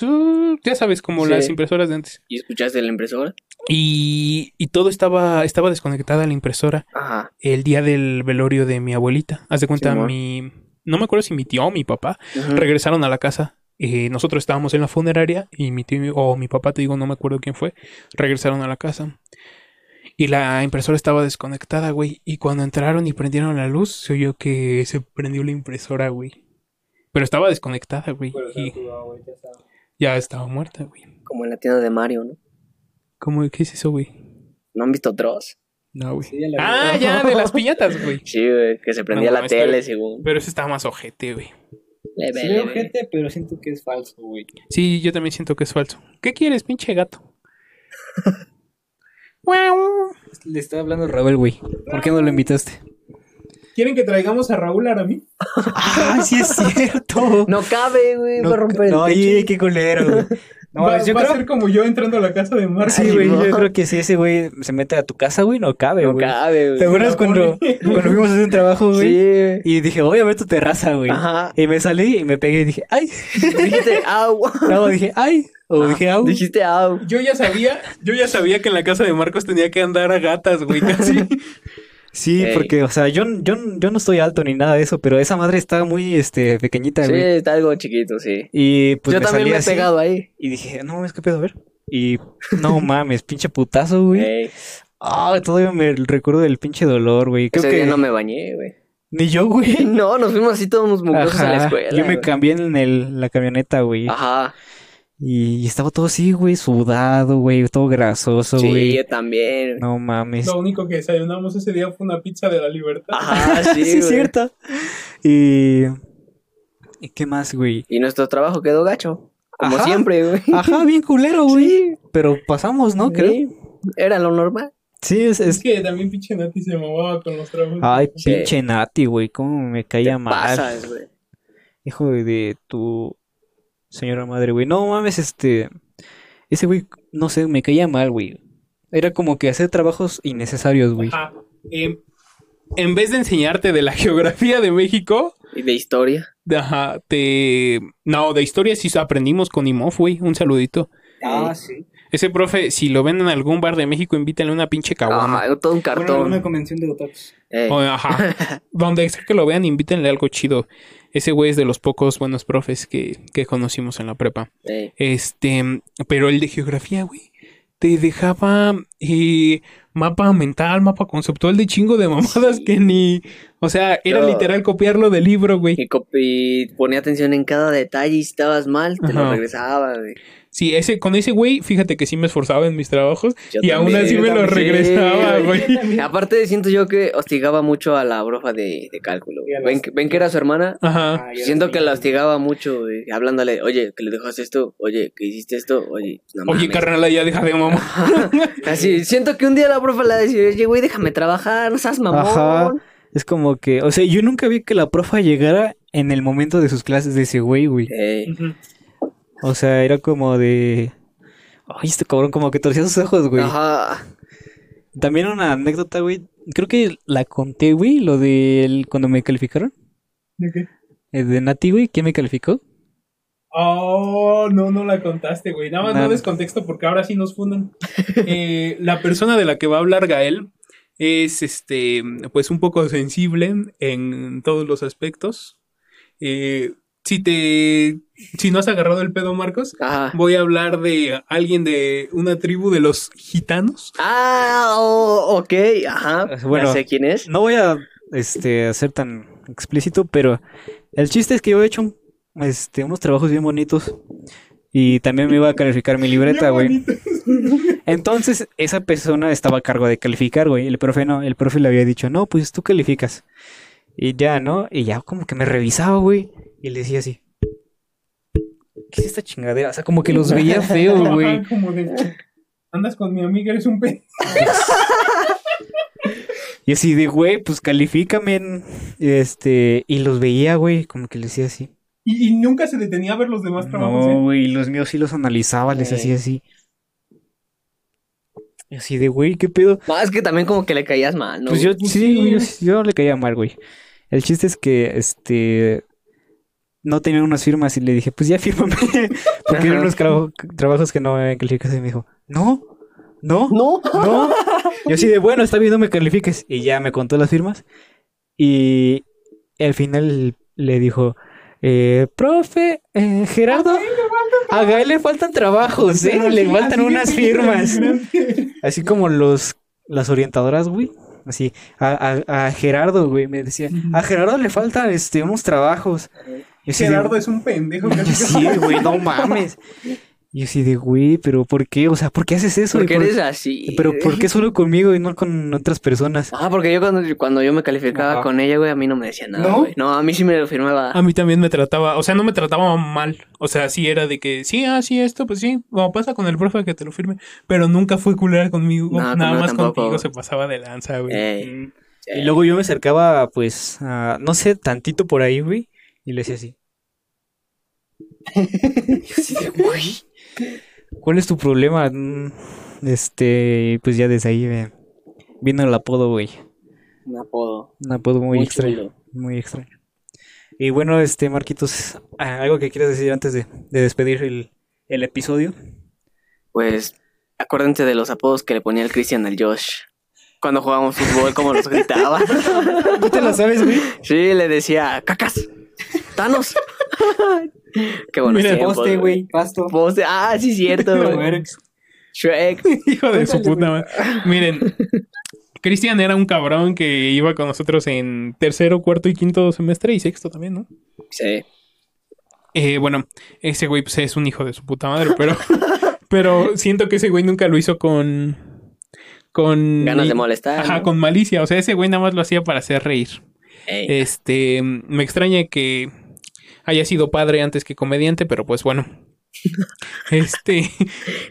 [SPEAKER 1] Ya sabes, como
[SPEAKER 3] Sí.
[SPEAKER 1] las impresoras de antes.
[SPEAKER 3] ¿Y escuchaste la impresora?
[SPEAKER 1] Y, y todo estaba, estaba desconectada la impresora
[SPEAKER 3] Ajá.
[SPEAKER 1] el día del velorio de mi abuelita. Haz de cuenta, mi. No me acuerdo si mi tío o mi papá regresaron a la casa. Eh, nosotros estábamos en la funeraria y mi tío o mi papá, te digo, no me acuerdo quién fue, regresaron a la casa. Y la impresora estaba desconectada, güey. Y cuando entraron y prendieron la luz, se oyó que se prendió la impresora, güey. Pero estaba desconectada, güey. Y ya estaba muerta, güey.
[SPEAKER 3] Como en la tienda de Mario, ¿no?
[SPEAKER 1] ¿Cómo? ¿Qué es eso, güey?
[SPEAKER 3] ¿No han visto Dross?
[SPEAKER 1] No, güey.
[SPEAKER 4] Sí, ya vi.
[SPEAKER 1] Ah, ya, de las piñatas, güey.
[SPEAKER 3] Sí, güey, que se prendía
[SPEAKER 1] No
[SPEAKER 3] la tele
[SPEAKER 1] pero-
[SPEAKER 3] según.
[SPEAKER 1] Pero ese estaba más ojete, güey.
[SPEAKER 3] Leve, leve.
[SPEAKER 4] ojete, pero siento que es falso, güey.
[SPEAKER 1] Sí, yo también siento que es falso. ¿Qué quieres, pinche gato?
[SPEAKER 2] Le estaba hablando a Raúl, güey. ¿Por qué no lo invitaste?
[SPEAKER 5] ¿Quieren que traigamos a Raúl Aramí?
[SPEAKER 2] ¡Ah, sí es cierto!
[SPEAKER 3] No cabe, güey, va a romper el
[SPEAKER 2] no,
[SPEAKER 3] techo.
[SPEAKER 2] ay, qué culero, güey. No,
[SPEAKER 5] va
[SPEAKER 2] yo
[SPEAKER 5] va
[SPEAKER 2] creo...
[SPEAKER 5] a ser como yo entrando a la casa de Marco.
[SPEAKER 2] Sí, güey,
[SPEAKER 3] no.
[SPEAKER 2] yo creo que si ese güey se mete a tu casa, güey, no cabe,
[SPEAKER 3] No
[SPEAKER 2] güey.
[SPEAKER 3] cabe, güey.
[SPEAKER 2] ¿Te acuerdas cuando, cuando fuimos a hacer un trabajo, güey?
[SPEAKER 3] Sí.
[SPEAKER 2] Y dije, voy a ver tu terraza, güey.
[SPEAKER 3] Ajá.
[SPEAKER 2] Y me salí y me pegué y dije, ¡ay!
[SPEAKER 3] Dijiste agua.
[SPEAKER 2] No, dije, ¡ay! O dije, ¡au!
[SPEAKER 3] Dijiste agua.
[SPEAKER 1] Yo ya sabía, yo ya sabía que en la casa de Marcos tenía que andar a gatas, güey, casi.
[SPEAKER 2] Sí, porque, o sea, yo, yo, yo no estoy alto ni nada de eso, pero esa madre está muy, este, pequeñita,
[SPEAKER 3] Sí,
[SPEAKER 2] güey.
[SPEAKER 3] está algo chiquito, sí.
[SPEAKER 2] Y pues
[SPEAKER 3] Yo
[SPEAKER 2] me
[SPEAKER 3] también
[SPEAKER 2] salí
[SPEAKER 3] me he
[SPEAKER 2] así
[SPEAKER 3] pegado ahí.
[SPEAKER 2] y dije, no, es que pedo, a ver. Y no mames, pinche putazo, güey.
[SPEAKER 3] Ey,
[SPEAKER 2] Ah, todavía me recuerdo del pinche dolor, güey. Creo
[SPEAKER 3] ese
[SPEAKER 2] que
[SPEAKER 3] día no me bañé, güey.
[SPEAKER 2] ni yo, güey.
[SPEAKER 3] No, nos fuimos así todos mugrosos a la escuela.
[SPEAKER 2] yo me
[SPEAKER 3] güey.
[SPEAKER 2] cambié en el, la camioneta, güey.
[SPEAKER 3] Ajá.
[SPEAKER 2] Y, y estaba todo así, güey, sudado, güey, todo grasoso,
[SPEAKER 3] Sí,
[SPEAKER 2] güey.
[SPEAKER 3] yo también.
[SPEAKER 2] No mames.
[SPEAKER 5] Lo único que desayunamos ese día fue una pizza de la libertad.
[SPEAKER 3] Ajá, sí,
[SPEAKER 2] sí, es cierto. Y... ¿Y qué más, güey?
[SPEAKER 3] Y nuestro trabajo quedó gacho. Como
[SPEAKER 2] Ajá.
[SPEAKER 3] siempre, güey.
[SPEAKER 2] Ajá, bien culero, güey. Pero pasamos, ¿no? Creo.
[SPEAKER 3] Sí, Era lo normal.
[SPEAKER 2] Sí, es...
[SPEAKER 5] Es
[SPEAKER 2] es...
[SPEAKER 5] que también pinche Nati se mamaba con los trabajos.
[SPEAKER 2] Ay,
[SPEAKER 3] Sí.
[SPEAKER 2] pinche Nati, güey, cómo me caía mal.
[SPEAKER 3] Pasas, güey.
[SPEAKER 2] Hijo de, de tu señora madre, güey. No mames, este... Ese güey, no sé, me caía mal, güey. Era como que hacer trabajos innecesarios, güey.
[SPEAKER 1] Ajá. Em, en vez de enseñarte de la geografía de México,
[SPEAKER 3] Y de historia.
[SPEAKER 1] ajá, te... No, de historia sí aprendimos con Imof, güey. Un saludito.
[SPEAKER 4] Ah, sí.
[SPEAKER 1] Ese profe, si lo ven en algún bar de México, invítenle una pinche caguama.
[SPEAKER 3] Ajá, todo un
[SPEAKER 4] Bueno,
[SPEAKER 3] cartón.
[SPEAKER 4] una convención de otakus.
[SPEAKER 1] O, ajá. Donde sea que lo vean, invítenle algo chido. Ese güey es de los pocos buenos profes que, que conocimos en la prepa. Este, pero el de geografía, güey, te dejaba, eh, mapa mental, mapa conceptual de chingo de mamadas que ni. O sea, era
[SPEAKER 3] Yo-
[SPEAKER 1] literal copiarlo del libro, güey.
[SPEAKER 3] Y, ponía atención en cada detalle y si estabas mal, te lo regresaba, güey.
[SPEAKER 1] Sí, ese, con ese güey, fíjate que sí me esforzaba en mis trabajos
[SPEAKER 3] Yo
[SPEAKER 1] y aún
[SPEAKER 3] también,
[SPEAKER 1] así
[SPEAKER 3] yo
[SPEAKER 1] me lo regresaba,
[SPEAKER 3] Sí,
[SPEAKER 1] güey.
[SPEAKER 3] Aparte, siento yo que hostigaba mucho a la brofa de, de cálculo. ¿Ven, ven que era su hermana?
[SPEAKER 1] Ajá.
[SPEAKER 4] Ah,
[SPEAKER 3] Siento que la hostigaba mucho, güey, hablándole, oye, que le dejaste esto, oye, que hiciste esto, oye, no
[SPEAKER 1] Oye, carnal, ya deja de mamá.
[SPEAKER 3] Así, siento que un día la profa le va a decir, oye, güey, déjame trabajar, no seas mamón.
[SPEAKER 2] Ajá. Es como que, o sea, yo nunca vi que la profa llegara en el momento de sus clases de ese güey, güey.
[SPEAKER 3] Ey,
[SPEAKER 1] Ujú.
[SPEAKER 2] O sea, era como de... Ay, este cabrón como que torcía sus ojos, güey.
[SPEAKER 3] Ajá.
[SPEAKER 2] También una anécdota, güey. Creo que la conté, güey, lo de cuando me calificaron.
[SPEAKER 5] ¿De qué?
[SPEAKER 2] Eh, de Nati, güey, ¿quién me calificó?
[SPEAKER 5] Oh, no, no la contaste, güey. Nada más
[SPEAKER 2] Nada.
[SPEAKER 5] no des contexto porque ahora sí nos fundan.
[SPEAKER 1] Eh, la persona de la que va a hablar Gael es este pues un poco sensible en todos los aspectos. Eh, si te si no has agarrado el pedo, Marcos,
[SPEAKER 3] Ajá.
[SPEAKER 1] voy a hablar de alguien de una tribu de los gitanos.
[SPEAKER 3] Ah, oh, ok, ajá.
[SPEAKER 2] Bueno.
[SPEAKER 3] ya sé quién es.
[SPEAKER 2] No voy a este, ser tan explícito, pero el chiste es que yo he hecho un- este, unos trabajos bien bonitos y también me iba a calificar mi libreta, güey. Entonces, esa persona estaba a cargo de calificar, güey. El profe no, el profe le había dicho, no, pues tú calificas. Y ya, ¿no? Y ya como que me revisaba, güey. Y le decía así. ¿Qué es esta chingadera? O sea, como que los veía feo, güey.
[SPEAKER 5] Como de. Andas con mi amiga, eres un pe.
[SPEAKER 2] Y así de, güey, pues califícame. Este, y los veía, güey, como que le decía así.
[SPEAKER 5] Y, y nunca se detenía a ver los demás trabajos.
[SPEAKER 2] No,
[SPEAKER 5] ¿eh?
[SPEAKER 2] güey, los míos sí los analizaba, les
[SPEAKER 3] Eh.
[SPEAKER 2] hacía así. Y así de, güey, ¿qué pedo?
[SPEAKER 3] No, es que también como que le caías mal, ¿no?
[SPEAKER 2] Pues yo,
[SPEAKER 5] Pues
[SPEAKER 2] sí,
[SPEAKER 5] sí.
[SPEAKER 2] güey, yo, yo le caía mal, güey. El chiste es que, este, no tenía unas firmas y le dije, pues ya fírmame. Porque eran unos traba- trabajos que no me calificas y me dijo, no, no,
[SPEAKER 3] No.
[SPEAKER 2] no. Yo así de, bueno, está bien, no me califiques. Y ya me contó las firmas. Y al final le dijo, eh, profe, eh, Gerardo, a Gael le faltan trabajos, ¿eh? Le faltan unas firmas. Así como los, las orientadoras, güey. Así, a, a, a Gerardo, güey, me decía, a Gerardo le faltan, este, unos trabajos. De-
[SPEAKER 5] Gerardo es un pendejo.
[SPEAKER 2] Sí, güey, no mames. Y yo así de, güey, pero ¿por qué? O sea, ¿por qué haces eso?
[SPEAKER 3] Porque
[SPEAKER 2] ¿Y por-
[SPEAKER 3] eres así.
[SPEAKER 2] Pero ¿por qué solo conmigo y no con otras personas?
[SPEAKER 3] Ah, porque yo cuando, cuando yo me calificaba
[SPEAKER 2] Ajá.
[SPEAKER 3] con ella, güey, a mí no me decía nada,
[SPEAKER 2] ¿No?
[SPEAKER 3] güey. No, a mí sí me lo firmaba.
[SPEAKER 1] A mí también me trataba, o sea, no me trataba mal. O sea, sí era de que, sí, ah, sí, esto, pues sí, como pasa con el profe que te lo firme. Pero nunca fue culera conmigo.
[SPEAKER 3] No,
[SPEAKER 1] Nada más
[SPEAKER 3] tampoco.
[SPEAKER 1] contigo se pasaba de lanza, güey.
[SPEAKER 3] Ey.
[SPEAKER 2] Mm.
[SPEAKER 3] Sí.
[SPEAKER 2] Y luego yo me acercaba, pues, a, no sé, tantito por ahí, güey, y le decía así. Y así de, güey, ¿cuál es tu problema? Mm, Este, pues ya desde ahí eh, vino el apodo, güey.
[SPEAKER 3] Un apodo.
[SPEAKER 2] Un apodo muy,
[SPEAKER 3] Muy
[SPEAKER 2] extraño.
[SPEAKER 3] chulo.
[SPEAKER 2] Muy extraño. Y bueno, este, Marquitos, ah, ¿algo que quieras decir antes de, de despedir el, el episodio?
[SPEAKER 3] Pues, acuérdense de los apodos que le ponía el Cristian al Josh. Cuando jugábamos fútbol, como los gritaba.
[SPEAKER 2] ¿Tú te la sabes, güey?
[SPEAKER 3] Sí, le decía, cacas, Thanos. Qué bueno.
[SPEAKER 1] Mira,
[SPEAKER 4] Poste, güey, pasto.
[SPEAKER 3] Poste, ah, sí, cierto, güey. Shrek.
[SPEAKER 1] Hijo de su puta madre. Miren, Cristian era un cabrón que iba con nosotros en tercero, cuarto y quinto semestre y sexto también, ¿no?
[SPEAKER 3] Sí.
[SPEAKER 1] Eh, bueno, ese güey pues, es un hijo de su puta madre, pero, pero siento que ese güey nunca lo hizo con. con.
[SPEAKER 3] Ganas de molestar.
[SPEAKER 1] Ajá,
[SPEAKER 3] ¿no?
[SPEAKER 1] con malicia. O sea, ese güey nada más lo hacía para hacer reír. Este, me extraña que haya sido padre antes que comediante, pero pues bueno. Este,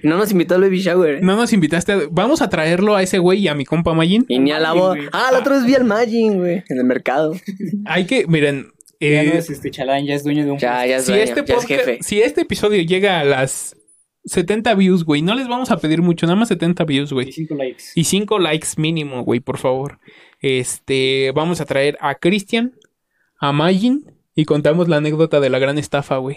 [SPEAKER 3] No nos invitó al baby shower. ¿eh?
[SPEAKER 1] no nos invitaste. a- Vamos a traerlo a ese güey y a mi compa Magin.
[SPEAKER 3] Y ni a la voz. Ah, la otra vez vi al Magin, güey. En el mercado.
[SPEAKER 1] Hay que, miren,
[SPEAKER 4] ya
[SPEAKER 1] eh,
[SPEAKER 4] no es este chalán, ya es dueño de un
[SPEAKER 3] Ya, ya es,
[SPEAKER 1] si
[SPEAKER 3] dueño,
[SPEAKER 1] este
[SPEAKER 3] ya es jefe.
[SPEAKER 1] si este episodio llega a las 70 views, güey, no les vamos a pedir mucho, nada más 70 views,
[SPEAKER 4] y
[SPEAKER 1] güey.
[SPEAKER 4] cinco likes.
[SPEAKER 1] Y 5 likes mínimo, güey, por favor. Este, vamos a traer a Cristian, a Magin y contamos la anécdota de la gran estafa, güey.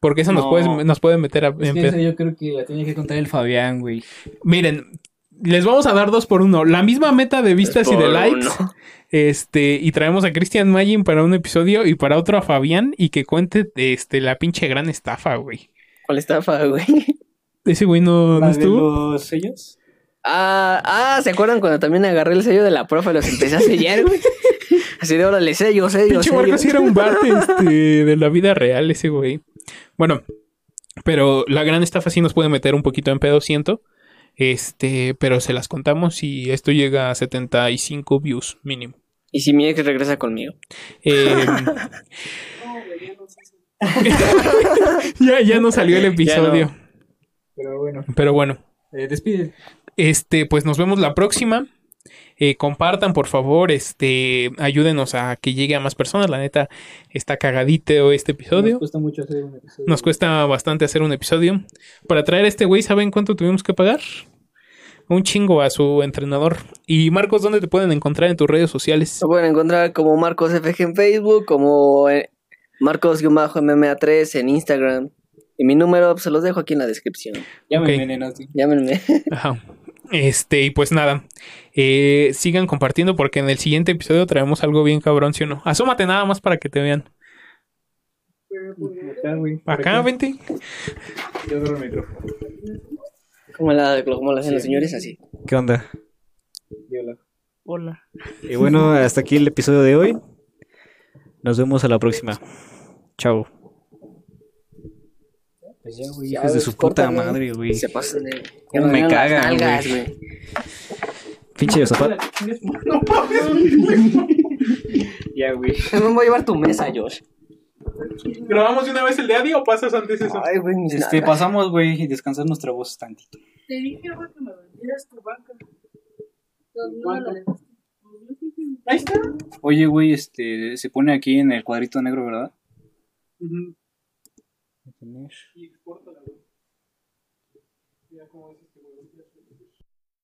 [SPEAKER 1] Porque eso nos,
[SPEAKER 4] No.
[SPEAKER 1] puede, nos puede meter a...
[SPEAKER 4] Es que eso yo creo que la tiene que contar el Fabián, güey.
[SPEAKER 1] Miren, les vamos a dar dos por uno. La misma meta de vistas y de likes.
[SPEAKER 3] uno.
[SPEAKER 1] Este, y traemos a Christian Magin para un episodio y para otro a Fabián y que cuente este, la pinche gran estafa, güey.
[SPEAKER 3] ¿Cuál estafa, güey?
[SPEAKER 1] Ese güey no, no
[SPEAKER 4] ¿La de
[SPEAKER 1] estuvo.
[SPEAKER 4] los sellos?
[SPEAKER 3] Ah, ah, ¿se acuerdan cuando también agarré el sello de la profe y los empecé a sellar, güey? Así de órale, sello, sello,
[SPEAKER 1] Pinche
[SPEAKER 3] sello.
[SPEAKER 1] Marcos era un bate este, de la vida real ese güey. Bueno, pero la gran estafa sí nos puede meter un poquito en pedo, siento. Este, pero se las contamos y esto llega a 75 views mínimo.
[SPEAKER 3] Y si mi ex regresa conmigo.
[SPEAKER 1] Eh, ya, ya no salió el episodio.
[SPEAKER 2] Pero bueno,
[SPEAKER 1] Pero bueno,
[SPEAKER 2] eh, despide.
[SPEAKER 1] Este, pues nos vemos la próxima. Eh, compartan, por favor, este, ayúdenos a que llegue a más personas. La neta, está cagadito este episodio.
[SPEAKER 2] Nos cuesta mucho hacer un episodio.
[SPEAKER 1] Nos cuesta bastante hacer un episodio. Para traer a este güey, ¿saben cuánto tuvimos que pagar? Un chingo a su entrenador. Y Marcos, ¿dónde te pueden encontrar en tus redes sociales?
[SPEAKER 3] Lo pueden encontrar como Marcos FG en Facebook, como eh, Marcos-MMA3 en Instagram. Y mi número pues, se los dejo aquí en la descripción.
[SPEAKER 2] Ya
[SPEAKER 1] Ok.
[SPEAKER 2] me envenenaste.
[SPEAKER 3] Llámenme.
[SPEAKER 1] Ajá. Este, y pues nada. Eh, sigan compartiendo porque en el siguiente episodio traemos algo bien cabrón, ¿sí o no? Asómate nada más para que te vean.
[SPEAKER 2] Acá, güey.
[SPEAKER 1] Acá, vente.
[SPEAKER 2] Yo agarro el micrófono.
[SPEAKER 3] Como, la, como lo hacen los señores, así.
[SPEAKER 2] ¿Qué onda?
[SPEAKER 1] Hola.
[SPEAKER 2] Y bueno, hasta aquí el episodio de hoy. Nos vemos a la próxima. Chao. Pues ya, güey, hijos de su puta madre, güey.
[SPEAKER 3] Se pasan de...
[SPEAKER 2] Cómo me cagan,
[SPEAKER 3] nalgas,
[SPEAKER 2] güey.
[SPEAKER 3] güey.
[SPEAKER 2] Pinche zapato. Ya, güey.
[SPEAKER 3] Me voy a llevar tu mesa, Josh.
[SPEAKER 1] ¿Grabamos de una vez el de Adi o pasas antes eso?
[SPEAKER 3] Ay, güey, mis
[SPEAKER 2] Este,
[SPEAKER 3] nalgas.
[SPEAKER 2] pasamos, güey, y descansar nuestra voz tantito.
[SPEAKER 5] Te dije, güey, que me vendieras tu banca.
[SPEAKER 1] Ahí está.
[SPEAKER 2] Oye, güey, este, se pone aquí en el cuadrito negro, ¿verdad?
[SPEAKER 1] Y exporta